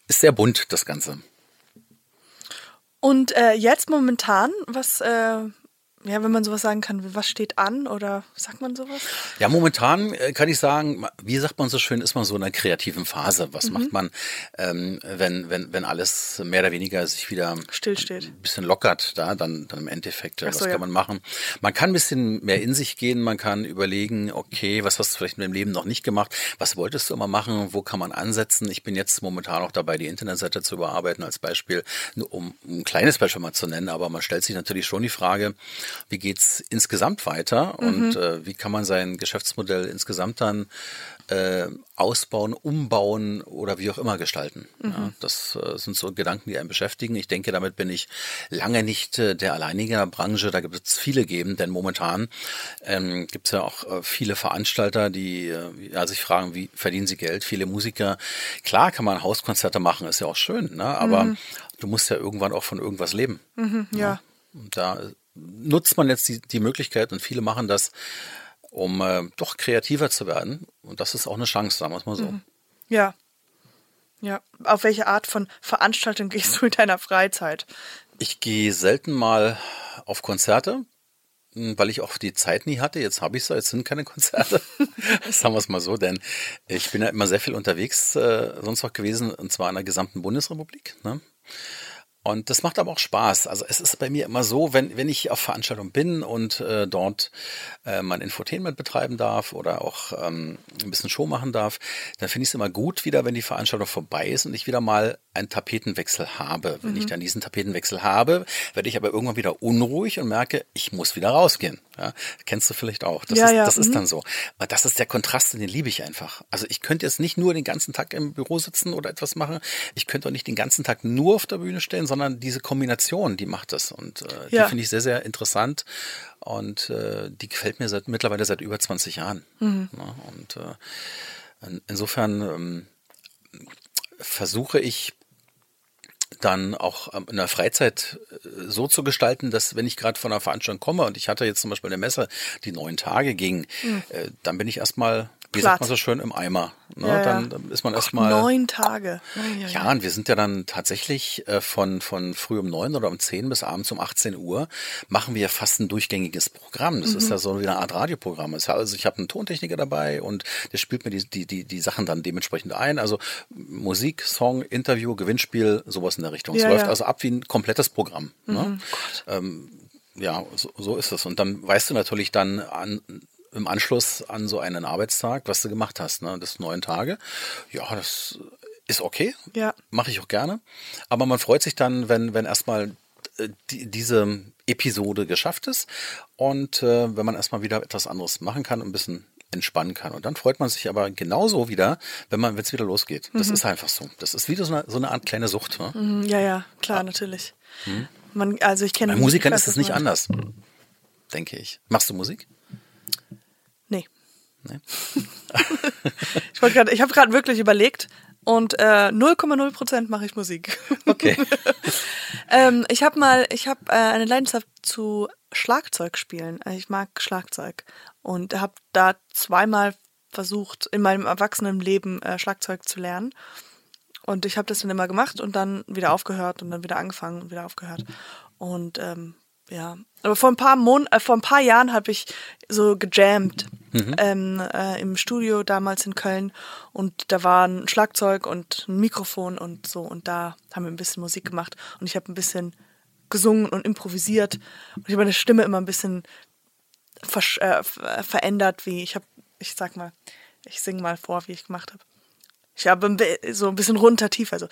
ist sehr bunt, das Ganze. Und äh, jetzt momentan, was, äh, ja, wenn man sowas sagen kann, was steht an oder sagt man sowas? Ja, momentan äh, kann ich sagen, wie sagt man so schön, ist man so in einer kreativen Phase. Was macht man, ähm, wenn, wenn, wenn alles mehr oder weniger sich wieder Stillsteht. ein bisschen lockert, da, dann, dann im Endeffekt, äh, so, was kann ja. man machen? Man kann ein bisschen mehr in sich gehen, man kann überlegen, okay, was hast du vielleicht in deinem Leben noch nicht gemacht? Was wolltest du immer machen? Wo kann man ansetzen? Ich bin jetzt momentan auch dabei, die Internetseite zu überarbeiten als Beispiel, nur um ein kleines Beispiel mal zu nennen, aber man stellt sich natürlich schon die Frage, wie geht's insgesamt weiter und äh, wie kann man sein Geschäftsmodell insgesamt dann äh, ausbauen, umbauen oder wie auch immer gestalten. Ja, das äh, sind so Gedanken, die einen beschäftigen. Ich denke, damit bin ich lange nicht äh, der Alleinige in der Branche. Da gibt es viele geben, denn momentan ähm, gibt es ja auch äh, viele Veranstalter, die äh, ja, sich fragen, wie verdienen sie Geld. Viele Musiker. Klar kann man Hauskonzerte machen, ist ja auch schön, ne? aber du musst ja irgendwann auch von irgendwas leben. Ja. Und da äh, nutzt man jetzt die, die Möglichkeit und viele machen das, um äh, doch kreativer zu werden. Und das ist auch eine Chance, sagen wir es mal so. Ja. Ja. Auf welche Art von Veranstaltung gehst du in deiner Freizeit? Ich gehe selten mal auf Konzerte, mh, weil ich auch die Zeit nie hatte. Jetzt habe ich sie, jetzt sind keine Konzerte. Sagen wir es mal so, denn ich bin ja immer sehr viel unterwegs, äh, sonst auch gewesen, und zwar in der gesamten Bundesrepublik. Ne? Und das macht aber auch Spaß. Also es ist bei mir immer so, wenn, wenn ich auf Veranstaltung bin und äh, dort äh, mein Infotainment betreiben darf oder auch ähm, ein bisschen Show machen darf, dann finde ich es immer gut wieder, wenn die Veranstaltung vorbei ist und ich wieder mal einen Tapetenwechsel habe. Wenn ich dann diesen Tapetenwechsel habe, werde ich aber irgendwann wieder unruhig und merke, ich muss wieder rausgehen. Ja, kennst du vielleicht auch. Das, Ja, ist, ja, das ist mhm. dann so. Aber das ist der Kontrast, den liebe ich einfach. Also ich könnte jetzt nicht nur den ganzen Tag im Büro sitzen oder etwas machen. Ich könnte auch nicht den ganzen Tag nur auf der Bühne stehen, sondern diese Kombination, die macht das. Und äh, die Ja. finde ich sehr, sehr interessant. Und äh, die gefällt mir seit mittlerweile seit über 20 Jahren. Mhm. Ja, und äh, in, insofern ähm, versuche ich dann auch ähm, in der Freizeit äh, so zu gestalten, dass wenn ich gerade von einer Veranstaltung komme und ich hatte jetzt zum Beispiel eine Messe, die neun Tage ging, äh, dann bin ich erstmal, wie sagt Platt. man so schön, im Eimer. Ne? Ja. Dann, dann ist man erstmal. Neun Tage. Ja, Ja, und wir sind ja dann tatsächlich äh, von, von früh um neun oder um zehn bis abends um 18 Uhr machen wir ja fast ein durchgängiges Programm. Das ist ja so wie eine Art Radioprogramm. Also ich habe einen Tontechniker dabei und der spielt mir die, die, die, die Sachen dann dementsprechend ein. Also Musik, Song, Interview, Gewinnspiel, sowas in der Richtung. Es Ja, läuft ja. also ab wie ein komplettes Programm. Ne? Ähm, ja, so, so ist es. Und dann weißt du natürlich dann an, im Anschluss an so einen Arbeitstag, was du gemacht hast. Ne? Das neun Tage. Ja, das ist okay. Ja. Mache ich auch gerne. Aber man freut sich dann, wenn, wenn erstmal äh, die, diese Episode geschafft ist und äh, wenn man erstmal wieder etwas anderes machen kann und ein bisschen entspannen kann. Und dann freut man sich aber genauso wieder, wenn man, wenn es wieder losgeht. Das ist einfach so. Das ist wieder so eine, so eine Art kleine Sucht. Ne? Mhm, ja, ja, klar, natürlich. Man, also ich kenne Bei Musikern ist es nicht anders, denke ich. Machst du Musik? Nee. Ich, wollte ich habe gerade wirklich überlegt und äh, 0,0 Prozent mache ich Musik. Okay. ähm, ich habe mal, ich habe äh, eine Leidenschaft zu Schlagzeug spielen. Also Ich mag Schlagzeug und habe da zweimal versucht, in meinem Erwachsenenleben äh, Schlagzeug zu lernen. Und ich habe das dann immer gemacht und dann wieder aufgehört und dann wieder angefangen und wieder aufgehört. Und ähm, ja, aber vor ein paar Mon äh, vor ein paar Jahren habe ich so gejammt ähm, äh, im Studio damals in Köln. Und da war ein Schlagzeug und ein Mikrofon und so. Und da haben wir ein bisschen Musik gemacht. Und ich habe ein bisschen gesungen und improvisiert. Und ich habe meine Stimme immer ein bisschen äh, ver- verändert, wie ich habe, ich sag mal, ich singe mal vor, wie ich gemacht habe. Ich habe so ein bisschen runter, tiefer, so.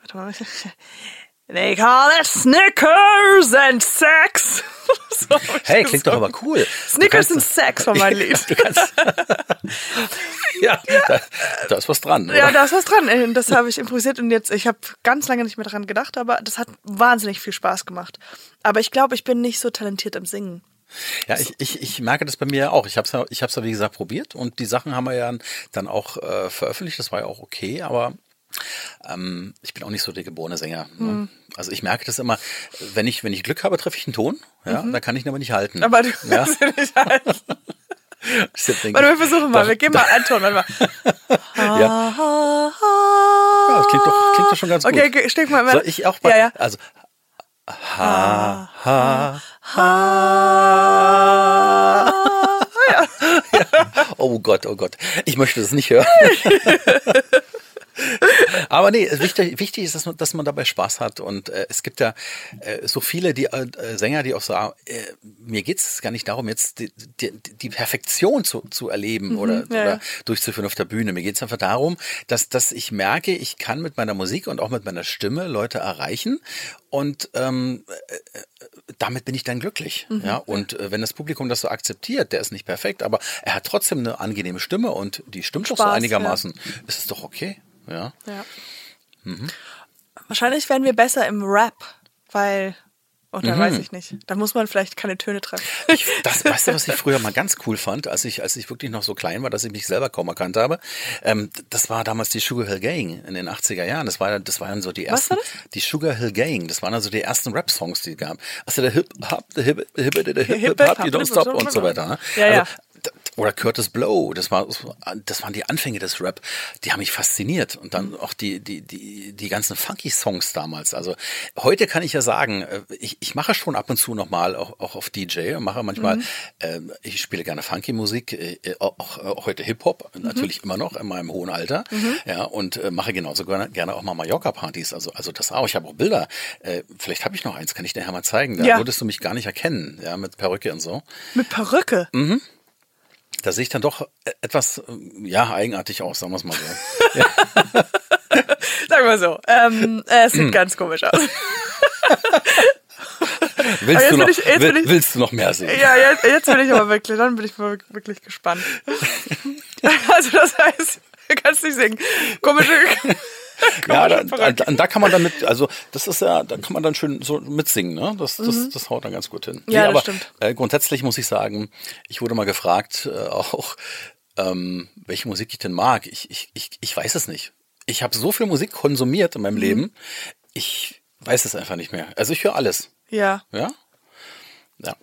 Warte mal. They call it Snickers and Sex. So Hey, klingt doch aber cool. Snickers Du and kannst- Sex war mein Lied. Kannst, ja, Da, da ist was dran. Oder? Ja, da ist was dran. Äh, Das habe ich improvisiert und jetzt, ich habe ganz lange nicht mehr daran gedacht, aber das hat wahnsinnig viel Spaß gemacht. Aber ich glaube, ich bin nicht so talentiert im Singen. Ja, ich, ich, ich merke das bei mir auch. Ich habe es ja, ich hab's ja, wie gesagt, probiert und die Sachen haben wir ja dann auch äh, veröffentlicht. Das war ja auch okay, aber ähm, ich bin auch nicht so der geborene Sänger. Ne? Also ich merke das immer, wenn ich, wenn ich Glück habe, treffe ich einen Ton, ja, dann kann ich ihn aber nicht halten. Aber du ja, kannst ja nicht halten. denke Warte, wir versuchen mal. doch, Wir gehen mal einen Ton. Warte mal. Ja. ja, das klingt doch, klingt doch schon ganz Okay, gut. okay, steck mal. Soll ich auch bei, Ja, ja. also ha, ha, ja. Oh Gott, oh Gott. Ich möchte das nicht hören. Aber nee, wichtig, wichtig ist, dass man, dass man dabei Spaß hat. Und äh, es gibt ja äh, so viele die äh, Sänger, die auch sagen, äh, mir geht es gar nicht darum, jetzt die, die, die Perfektion zu, zu erleben oder, ja, oder ja. durchzuführen auf der Bühne. Mir geht es einfach darum, dass, dass ich merke, ich kann mit meiner Musik und auch mit meiner Stimme Leute erreichen. Und ähm, äh, damit bin ich dann glücklich. Mhm. ja, und äh, wenn das Publikum das so akzeptiert, der ist nicht perfekt, aber er hat trotzdem eine angenehme Stimme und die stimmt doch so Spaß, einigermaßen, ist es doch okay. Ja. Ja. Mhm. Wahrscheinlich werden wir besser im Rap, weil. Oder Mhm. weiß ich nicht. Da muss man vielleicht keine Töne treffen. Ich, das, weißt du, was ich früher mal ganz cool fand, als ich, als ich wirklich noch so klein war, dass ich mich selber kaum erkannt habe? Ähm, das war damals die Sugar Hill Gang in den 80er Jahren. Das war, das waren so die Was ersten, die Sugar Hill Gang. Das waren also die ersten Rap-Songs, die es gab. Also der Hip Hop, der Hip Hip Hip Hip Hip Hop, you don't stop und so weiter. Ne? Ja, ja. Also, d- oder Curtis Blow, das war, das waren die Anfänge des Rap, die haben mich fasziniert und dann auch die, die, die, die ganzen funky Songs damals. Also heute kann ich ja sagen, äh, ich, ich mache schon ab und zu nochmal auch, auch auf DJ und mache manchmal, ähm, ich spiele gerne funky Musik, äh, auch, auch heute Hip-Hop, natürlich immer noch in meinem hohen Alter, ja, und äh, mache genauso gerne, gerne auch mal Mallorca-Partys, also, also das auch. Ich habe auch Bilder, äh, vielleicht habe ich noch eins, kann ich dir mal zeigen, da Ja. würdest du mich gar nicht erkennen, ja, mit Perücke und so. Mit Perücke. Mhm. Da sehe ich dann doch e- etwas, äh, ja, eigenartig aus, sagen wir es mal so. Sagen wir so. Ähm, äh, es sieht ganz komisch aus. Willst, du noch, ich- will, ich- willst du noch mehr sehen? Ja, jetzt, jetzt bin ich aber wirklich, dann bin ich wirklich gespannt. Also das heißt, du kannst nicht singen. Komische. Ja, da, da, da kann man dann mit, also das ist ja, da kann man dann schön so mitsingen, ne? Das, das, das haut dann ganz gut hin. Mhm. Ja, aber stimmt. Äh, grundsätzlich muss ich sagen, ich wurde mal gefragt, äh, auch ähm, welche Musik ich denn mag. Ich, ich, ich, ich weiß es nicht. Ich habe so viel Musik konsumiert in meinem Mhm. Leben, ich weiß es einfach nicht mehr. Also ich höre alles. Ja. Ja? Ja.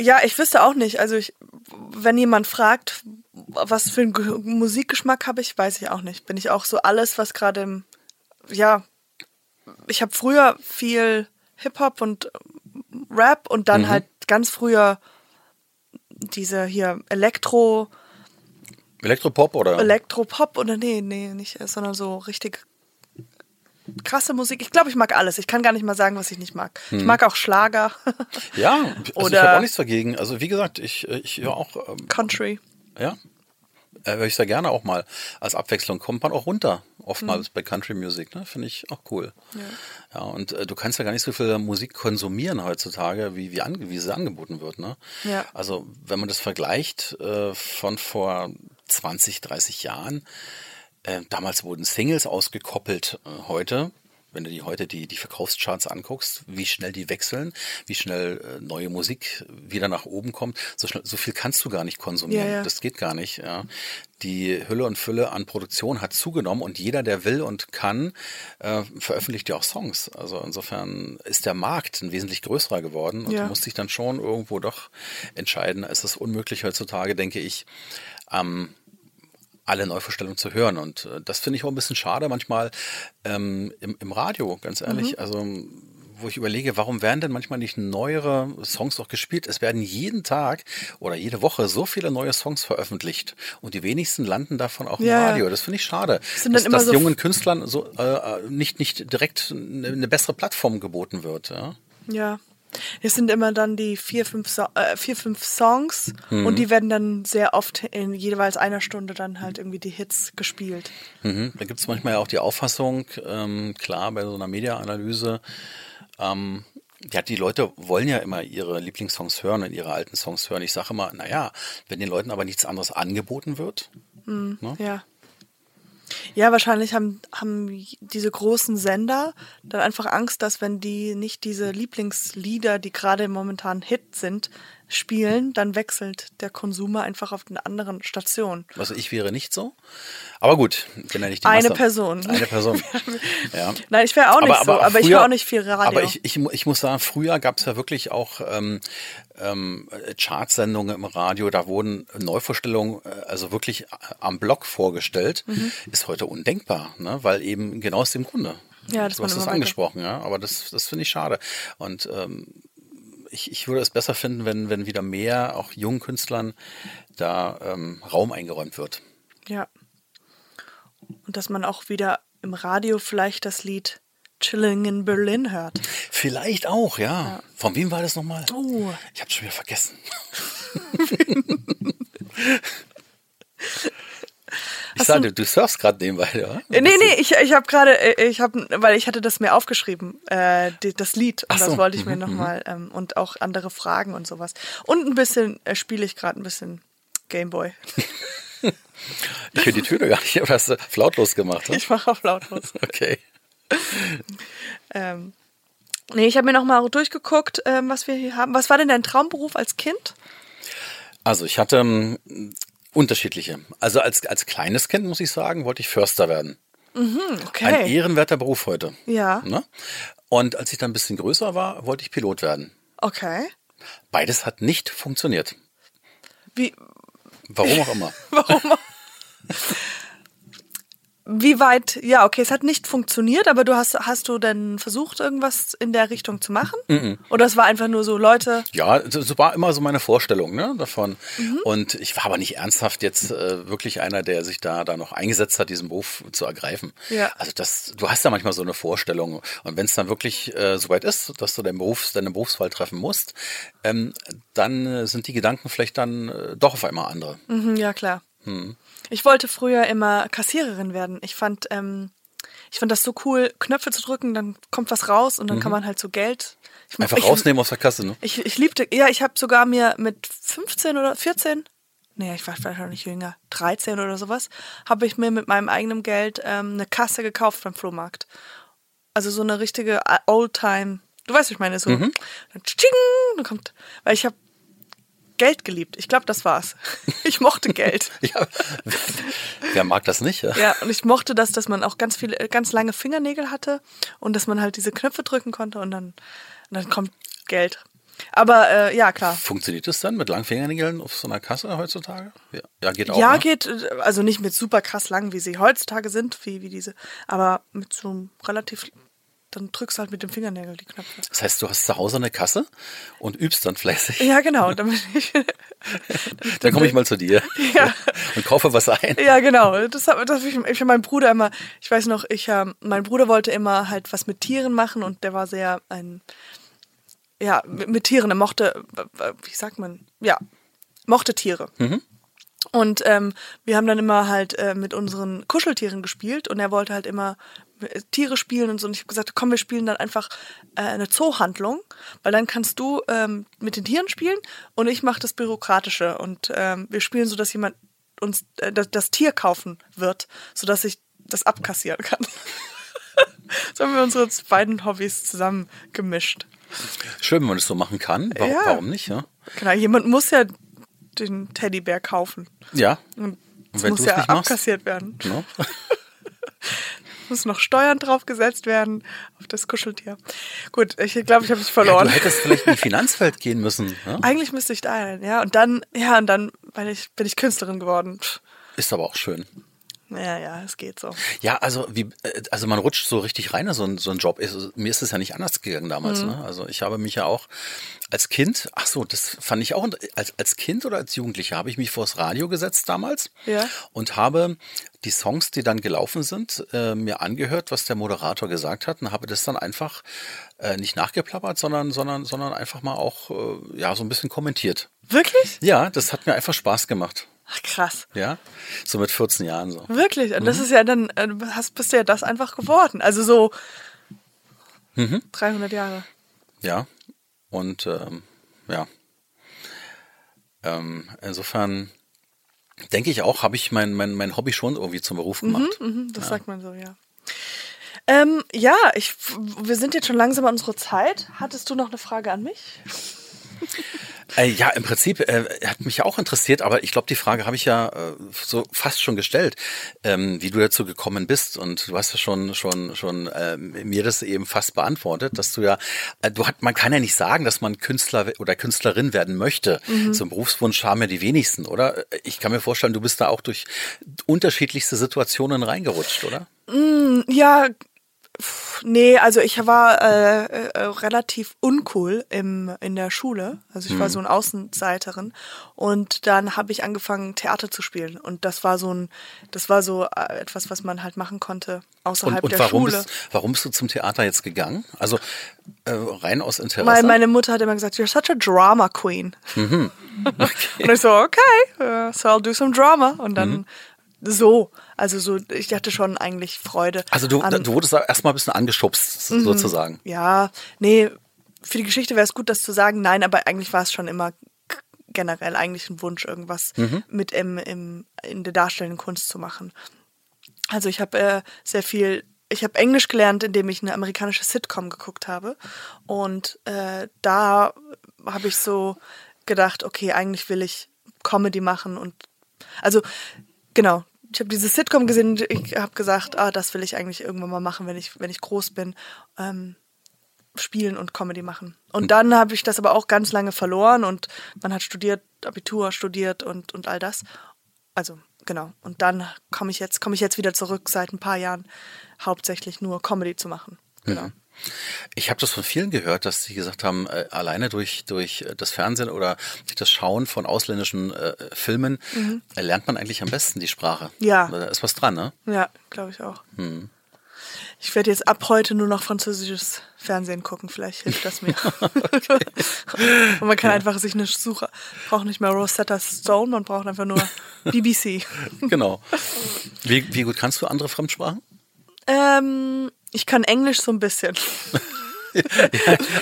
Ja, ich wüsste auch nicht. Also ich, wenn jemand fragt, was für einen Ge- Musikgeschmack habe ich, weiß ich auch nicht. Bin ich auch so alles, was gerade im, ja, ich habe früher viel Hip-Hop und Rap und dann halt ganz früher diese hier Elektro, Elektropop oder? Elektropop oder nee, nee, nicht, sondern so richtig krasse Musik. Ich glaube, ich mag alles. Ich kann gar nicht mal sagen, was ich nicht mag. Ich mag auch Schlager, ja, also ich Oder- habe auch nichts dagegen. Also wie gesagt, ich, äh, ich höre auch ähm, Country. Ja. Äh, höre ich sehr gerne auch mal. Als Abwechslung kommt man auch runter. Oftmals bei Country Music, ne? Finde ich auch cool. Ja, und äh, du kannst ja gar nicht so viel Musik konsumieren heutzutage, wie, wie, ange wie sie angeboten wird, ne? Ja. Also, wenn man das vergleicht äh, von vor 20, 30 Jahren, äh, damals wurden Singles ausgekoppelt. Äh, heute, wenn du die heute die, die Verkaufscharts anguckst, wie schnell die wechseln, wie schnell äh, neue Musik wieder nach oben kommt, so, schnell, so viel kannst du gar nicht konsumieren. Ja, ja. Das geht gar nicht. Ja. Die Hülle und Fülle an Produktion hat zugenommen und jeder, der will und kann, äh, veröffentlicht ja auch Songs. Also insofern ist der Markt ein wesentlich größerer geworden und Ja. du musst dich dann schon irgendwo doch entscheiden. Es ist unmöglich heutzutage, denke ich, ähm, alle Neuvorstellungen zu hören. Und äh, das finde ich auch ein bisschen schade manchmal ähm, im, im Radio, ganz ehrlich. Also wo ich überlege, warum werden denn manchmal nicht neuere Songs auch gespielt? Es werden jeden Tag oder jede Woche so viele neue Songs veröffentlicht und die wenigsten landen davon auch im Ja, ja. Radio. Das finde ich schade, Sind dass, dass so- jungen Künstlern so äh, nicht nicht direkt eine, eine bessere Plattform geboten wird. Ja? Ja. Es sind immer dann die vier, fünf, so äh, vier, fünf Songs und die werden dann sehr oft in jeweils einer Stunde dann halt irgendwie die Hits gespielt. Mhm. Da gibt es manchmal ja auch die Auffassung, ähm, klar, bei so einer Media-Analyse, ähm, ja, die Leute wollen ja immer ihre Lieblingssongs hören und ihre alten Songs hören. Ich sage immer, naja, wenn den Leuten aber nichts anderes angeboten wird, ne? Ja. Ja, wahrscheinlich haben, haben diese großen Sender dann einfach Angst, dass wenn die nicht diese Lieblingslieder, die gerade momentan Hit sind, spielen, dann wechselt der Konsumer einfach auf eine anderen Station. also ich wäre nicht so. Aber gut, bin ja nicht die Eine Masse. Person. Eine Person. ja. Nein, ich wäre auch nicht so, aber ich früher- höre auch nicht viel Radio. Aber ich, ich, ich muss sagen, früher gab es ja wirklich auch ähm, ähm, Chartsendungen im Radio, da wurden Neuvorstellungen äh, also wirklich am Block vorgestellt. Mhm. Ist heute undenkbar, ne? weil eben genau aus dem Grunde. Ja, dass du hast es weiter- angesprochen, ja, aber das, das finde ich schade. Und ähm, ich, ich würde es besser finden, wenn, wenn wieder mehr auch jungen Künstlern da ähm, Raum eingeräumt wird. Ja. Und dass man auch wieder im Radio vielleicht das Lied Chilling in Berlin hört. Vielleicht auch, ja. Von wem war das nochmal? Oh. Ich habe schon wieder vergessen. ich Hast sage, du surfst gerade nebenbei, ja? Äh, Nee, nee, ich, ich habe gerade, äh, ich habe, weil ich hatte das mir aufgeschrieben, äh, die, das Lied, und so, das wollte ich mir mhm, nochmal, ähm, und auch andere Fragen und sowas. Und ein bisschen äh, spiele ich gerade ein bisschen Gameboy. Ich höre die Töne gar nicht, aber hast du flautlos gemacht. Ne? Ich mache auf lautlos. Okay. ähm, nee, ich habe mir nochmal durchgeguckt, ähm, was wir hier haben. Was war denn dein Traumberuf als Kind? Also ich hatte ähm, unterschiedliche. Also als, als kleines Kind, muss ich sagen, wollte ich Förster werden. Ein Okay. ehrenwerter Beruf heute. Ja. Ne? Und als ich dann ein bisschen größer war, wollte ich Pilot werden. Okay. Beides hat nicht funktioniert. Wie, Warum auch immer. wie weit, ja, okay, es hat nicht funktioniert, aber du hast, hast du denn versucht, irgendwas in der Richtung zu machen? Oder es war einfach nur so, Leute, Ja, so war immer so meine Vorstellung ne, davon. Mhm. Und ich war aber nicht ernsthaft jetzt äh, wirklich einer, der sich da, da noch eingesetzt hat, diesen Beruf zu ergreifen. Ja. Also das, du hast ja manchmal so eine Vorstellung. Und wenn es dann wirklich äh, soweit ist, dass du deinen Berufs, deine Berufswahl treffen musst, ähm, dann äh, sind die Gedanken vielleicht dann äh, doch auf einmal andere. mhm, ja klar. Ich wollte früher immer Kassiererin werden. Ich fand, ähm, ich fand das so cool, Knöpfe zu drücken, dann kommt was raus und dann kann man halt so Geld. Ich, Einfach ich, rausnehmen aus der Kasse, ne? Ich, ich liebte, ja, ich habe sogar mir mit 15 oder 14, nee, ich war wahrscheinlich jünger, 13 oder sowas, habe ich mir mit meinem eigenen Geld ähm, eine Kasse gekauft beim Flohmarkt. Also so eine richtige Oldtime, du weißt, wie ich meine, so, dann, tsching, dann kommt, weil ich habe Geld geliebt. Ich glaube, das war's. Ich mochte Geld. Ja. Wer mag das nicht? Ja? Ja, und ich mochte das, dass man auch ganz viele, ganz lange Fingernägel hatte und dass man halt diese Knöpfe drücken konnte und dann, und dann kommt Geld. Aber äh, ja, klar. Funktioniert das dann mit langen Fingernägeln auf so einer Kasse heutzutage? Ja, ja geht auch. Ja, ne? geht, äh, also nicht mit super krass lang, wie sie heutzutage sind, wie, wie diese, aber mit so einem relativ, dann drückst du halt mit dem Fingernägel die Knöpfe. Das heißt, du hast zu Hause eine Kasse und übst dann fleißig. Ja, genau, damit ich, Dann komme ich mal zu dir Ja. und kaufe was ein. Ja, genau. Das habe das hab ich, ich hab meinen Bruder immer, ich weiß noch, ich, ähm, mein Bruder wollte immer halt was mit Tieren machen und der war sehr ein, ja, mit, Tieren. Er mochte, äh, wie sagt man, ja, mochte Tiere. Und ähm, wir haben dann immer halt äh, mit unseren Kuscheltieren gespielt und er wollte halt immer äh, Tiere spielen und so. Und ich habe gesagt, komm, wir spielen dann einfach äh, eine Zoohandlung, weil dann kannst du ähm, mit den Tieren spielen und ich mache das Bürokratische. Und ähm, wir spielen so, dass jemand uns äh, das, das Tier kaufen wird, sodass ich das abkassieren kann. so haben wir unsere beiden Hobbys zusammen gemischt. Schön, wenn man das so machen kann. Warum, Ja. warum nicht? Ja. Genau, jemand muss ja den Teddybär kaufen. ja. Und Und wenn muss ja nicht machst? abkassiert werden. Ne? muss noch Steuern draufgesetzt werden auf das Kuscheltier. Gut, ich glaube, ich habe mich Ja, verloren. du hättest vielleicht in die Finanzwelt gehen müssen. Ne? Eigentlich müsste ich da hin, ja. Und dann, ja, und dann bin ich, bin ich Künstlerin geworden. Ist aber auch schön. Ja, ja, es geht so. Ja, also wie, äh, also man rutscht so richtig rein in so ein, so ein Job. Ist, mir ist es ja nicht anders gegangen damals. Mhm. Ne? Also ich habe mich ja auch als Kind, ach so, das fand ich auch, als, als Kind oder als Jugendlicher habe ich mich vors Radio gesetzt damals Ja. und habe die Songs, die dann gelaufen sind, äh, mir angehört, was der Moderator gesagt hat und habe das dann einfach äh, nicht nachgeplappert, sondern, sondern, sondern einfach mal auch äh, ja so ein bisschen kommentiert. Wirklich? Ja, das hat mir einfach Spaß gemacht. Ach, krass. Ja, so mit 14 Jahren so. Wirklich. Und Mhm. das ist ja dann, äh, hast, bist du ja das einfach geworden. Also so Mhm. 300 Jahre. Ja, und ähm, ja, ähm, insofern denke ich auch, habe ich mein, mein, mein Hobby schon irgendwie zum Beruf gemacht. Mhm, das sagt man so, ja. Ähm, ja, ich, wir sind jetzt schon langsam an unserer Zeit. Hattest du noch eine Frage an mich? Äh, ja, im Prinzip äh, hat mich ja auch interessiert, aber ich glaube, die Frage habe ich ja äh, so fast schon gestellt, ähm, wie du dazu gekommen bist. Und du hast ja schon schon schon äh, mir das eben fast beantwortet, dass du ja, äh, du hat, man kann ja nicht sagen, dass man Künstler oder Künstlerin werden möchte. Zum Berufswunsch haben ja die wenigsten, oder? Ich kann mir vorstellen, du bist da auch durch unterschiedlichste Situationen reingerutscht, oder? Ja, pf, nee, also ich war äh, äh, relativ uncool im, in der Schule. Also ich war so eine Außenseiterin. Und dann habe ich angefangen, Theater zu spielen. Und das war so ein, das war so äh, etwas, was man halt machen konnte Und, außerhalb und der warum, Schule. bist, warum bist du zum Theater jetzt gegangen? Also äh, rein aus Interesse? Weil meine Mutter hat immer gesagt, you're such a drama queen. Mhm. Und ich so, okay, uh, so I'll do some drama. Und dann Mhm. So, also so, ich hatte schon eigentlich Freude. also du, an, du wurdest da erstmal ein bisschen angeschubst, sozusagen. Ja, nee, für die Geschichte wäre es gut, das zu sagen. Nein, aber eigentlich war es schon immer generell eigentlich ein Wunsch, irgendwas mit im, im, in der darstellenden Kunst zu machen. Also ich habe äh, sehr viel, ich habe Englisch gelernt, indem ich eine amerikanische Sitcom geguckt habe. Und äh, da habe ich so gedacht, okay, eigentlich will ich Comedy machen und also genau. Ich habe diese Sitcom gesehen und ich habe gesagt, ah, das will ich eigentlich irgendwann mal machen, wenn ich, wenn ich groß bin. Ähm, spielen und Comedy machen. Und dann habe ich das aber auch ganz lange verloren und man hat studiert, Abitur studiert und, und all das. Also, genau. Und dann komme ich jetzt, komme ich jetzt wieder zurück seit ein paar Jahren, hauptsächlich nur Comedy zu machen. Genau. Ich habe das von vielen gehört, dass sie gesagt haben, äh, alleine durch, durch äh, das Fernsehen oder durch das Schauen von ausländischen äh, Filmen äh, lernt man eigentlich am besten die Sprache. Ja. Da ist was dran, ne? Ja, glaube ich auch. Ich werde jetzt ab heute nur noch französisches Fernsehen gucken, vielleicht hilft das mir. Und man kann einfach sich eine Suche, braucht nicht mehr Rosetta Stone, man braucht einfach nur BBC. Genau. Wie, wie gut kannst du andere Fremdsprachen? ähm, ich kann Englisch so ein bisschen.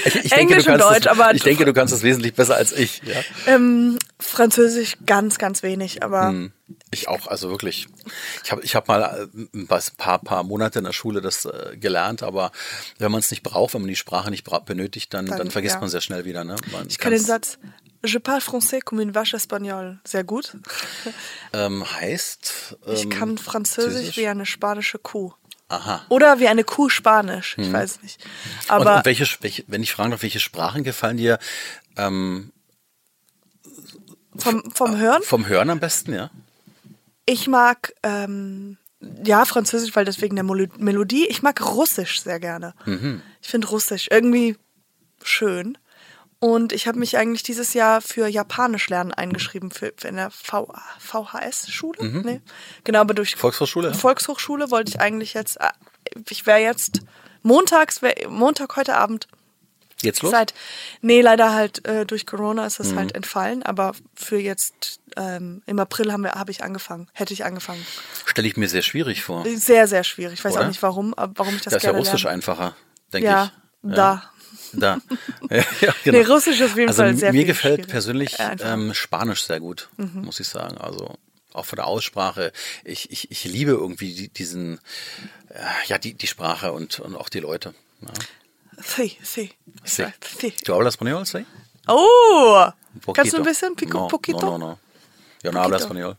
Ich, ich Englisch du und Deutsch, es, aber- ich denke, du kannst es wesentlich besser als ich. Ja. Ähm, Französisch ganz, ganz wenig, aber Hm. Ich auch, also wirklich. Ich habe ich hab mal äh, ein paar, paar Monate in der Schule das äh, gelernt, aber wenn man es nicht braucht, wenn man die Sprache nicht benötigt, dann, dann, Dann, vergisst ja. man sehr schnell wieder. Ne? Man ich kann den Satz Je parle français comme une vache espagnole sehr gut. Ähm, heißt. Ähm, Ich kann Französisch Französisch? wie eine spanische Kuh. Aha. Oder wie eine Kuh Spanisch, ich weiß es nicht. Mhm. Und, Aber und welche, welche, wenn ich fragen darf, welche Sprachen gefallen dir ähm, vom, vom Hören, vom Hören am besten, ja? ich mag ähm, ja Französisch, weil deswegen der Melodie. Ich mag Russisch sehr gerne. Mhm. Ich finde Russisch irgendwie schön. Und ich habe mich eigentlich dieses Jahr für Japanisch lernen eingeschrieben, für, in der v, VHS-Schule. Nee. Genau, aber durch Volkshochschule? ja? Volkshochschule wollte ich eigentlich jetzt, äh, ich wäre jetzt montags, wär, Montag heute Abend Jetzt los? Seit, nee, leider halt äh, durch Corona ist das Mhm. halt entfallen, aber für jetzt ähm, im April haben wir, habe ich angefangen, hätte ich angefangen. Stelle ich mir sehr schwierig vor. Sehr, sehr schwierig. Ich weiß Oder? auch nicht warum, warum ich das Das ist ja gerne Russisch lerne. einfacher, denke Ja, ich. da. Da. Ja, ja, genau. Nee, Russisch ist auf jeden also Fall sehr Mir gefällt persönlich Äh, ähm, Spanisch sehr gut, muss ich sagen. Also auch von der Aussprache. Ich, ich, ich liebe irgendwie die, diesen, äh, ja, die, die Sprache und, und auch die Leute. Ja. Sí, sí. Sí. sí. ¿Tú hablas español, sí? Oh! Kannst du ein bisschen? Pico, no, poquito? No, no, no. Yo no Poquito. español.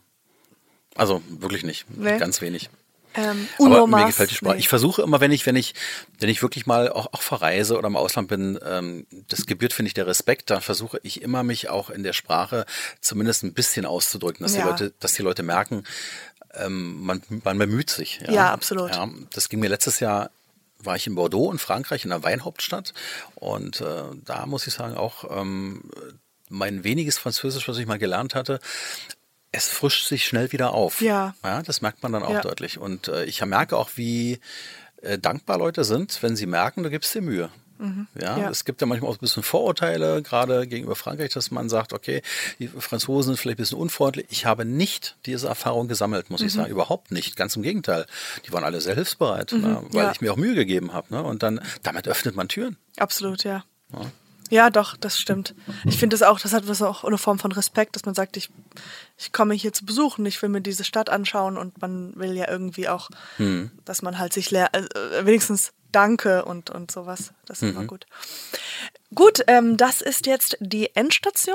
Also wirklich nicht. Nee. Ganz wenig. Ähm, Aber mir gefällt die Sprache. Nee. Ich versuche immer, wenn ich, wenn ich, wenn ich wirklich mal auch, auch verreise oder im Ausland bin, ähm, das gebührt, finde ich, der Respekt, da versuche ich immer, mich auch in der Sprache zumindest ein bisschen auszudrücken, dass Ja. die Leute, dass die Leute merken, ähm, man, man bemüht sich. Ja, Ja, absolut. Ja, das ging mir letztes Jahr, war ich in Bordeaux in Frankreich, in der Weinhauptstadt. Und äh, da muss ich sagen, auch ähm, mein weniges Französisch, was ich mal gelernt hatte, es frischt sich schnell wieder auf. Ja. Ja, das merkt man dann auch Ja. deutlich. Und äh, ich merke auch, wie äh, dankbar Leute sind, wenn sie merken, du gibst dir Mühe. Ja, Mhm. Ja. es gibt ja manchmal auch ein bisschen Vorurteile, gerade gegenüber Frankreich, dass man sagt, okay, die Franzosen sind vielleicht ein bisschen unfreundlich. Ich habe nicht diese Erfahrung gesammelt, muss ich Mhm. sagen, überhaupt nicht. Ganz im Gegenteil. Die waren alle sehr hilfsbereit, ne, weil ja. ich mir auch Mühe gegeben habe. Ne? Und dann, damit öffnet man Türen. Absolut, ja. Ja, doch, das stimmt. Ich finde das auch, das hat was auch eine Form von Respekt, dass man sagt, ich, ich komme hier zu besuchen, ich will mir diese Stadt anschauen und man will ja irgendwie auch, Hm. dass man halt sich lehr, äh, wenigstens Danke und, und sowas. Das ist Mhm. immer gut. Gut, ähm, das ist jetzt die Endstation.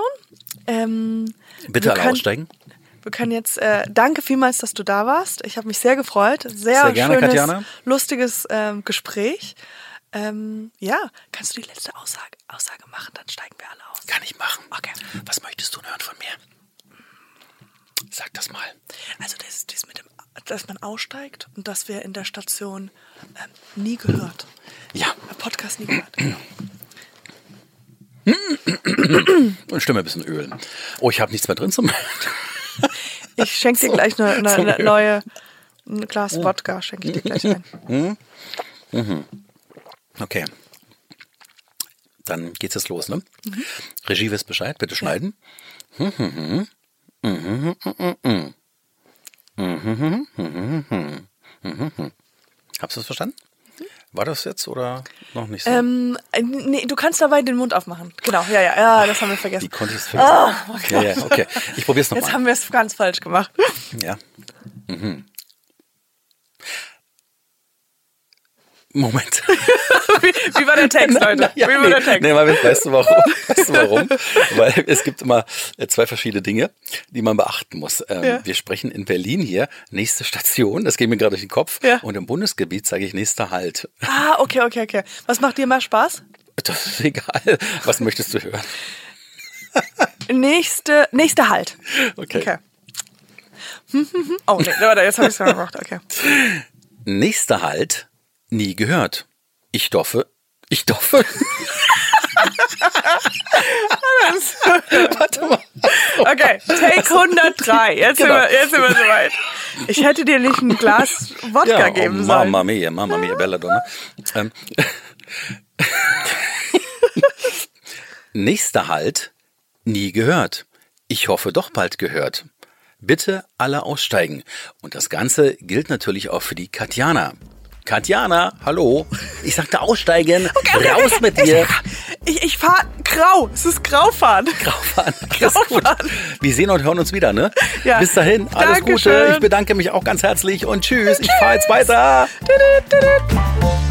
Ähm, Bitte alle können- aussteigen. Wir können jetzt, äh, danke vielmals, dass du da warst. Ich habe mich sehr gefreut. Sehr, Sehr gerne, schönes, Katjana. lustiges ähm, Gespräch. Ähm, ja, kannst du die letzte Aussage, Aussage machen, dann steigen wir alle aus. Kann ich machen. Okay. Was möchtest du hören von mir? Sag das mal. Also das, das mit dem, dass man aussteigt und dass wir in der Station ähm, nie gehört. Ja. Podcast nie gehört. Genau. Und Stimme ein bisschen ölen. Oh, ich habe nichts mehr drin zum. Ich schenke dir gleich eine, eine, eine neue ein Glas Wodka, schenke ich dir gleich ein. Okay. Dann geht's jetzt los, ne? Regie wisst Bescheid, bitte schneiden. Habst du das verstanden? War das jetzt oder noch nicht so? Ähm, äh, nee, du kannst dabei den Mund aufmachen. Genau, ja, ja, ja, das haben wir Wie vergessen. konnte ich es vergessen? Ja, ja, okay. Ich probier's Jetzt nochmal. haben wir es ganz falsch gemacht. Ja. Mhm. Moment. Wie, wie war der Text, Leute? Ja, wie war nee, der Text? Nee, weil, weißt du warum? Weißt du warum? Weil es gibt immer äh, zwei verschiedene Dinge, die man beachten muss. Ähm, Ja. Wir sprechen in Berlin hier, nächste Station, das geht mir gerade durch den Kopf. Ja. Und im Bundesgebiet sage ich nächster Halt. Ah, okay, okay, okay. Was macht dir mehr Spaß? Das ist egal. Was möchtest du hören? Nächste, nächste Halt. Okay. Okay. Oh, nee, warte, jetzt habe ich es gemacht. Okay. Nächster Halt, nie gehört. Ich doffe. Ich doffe. Warte mal. Okay, Take 103. Jetzt, Genau. sind, wir, jetzt sind wir soweit. Ich hätte dir nicht ein Glas Wodka Ja, geben oh, sollen. Mamma mia, Mamma mia, Belladonna. Ähm, Nächster Halt, nie gehört. Ich hoffe doch bald gehört. Bitte alle aussteigen. Und das Ganze gilt natürlich auch für die Katjana. Katjana, hallo. Ich sagte aussteigen. Raus mit dir. Ich, ich fahr grau. Es ist Graufahren. Graufahren. Graufahren. Wir sehen und hören uns wieder, ne? Ja. Bis dahin, alles Dankeschön. Gute. Ich bedanke mich auch ganz herzlich und tschüss. Ich fahre jetzt weiter. Tüdüt, tüdüt.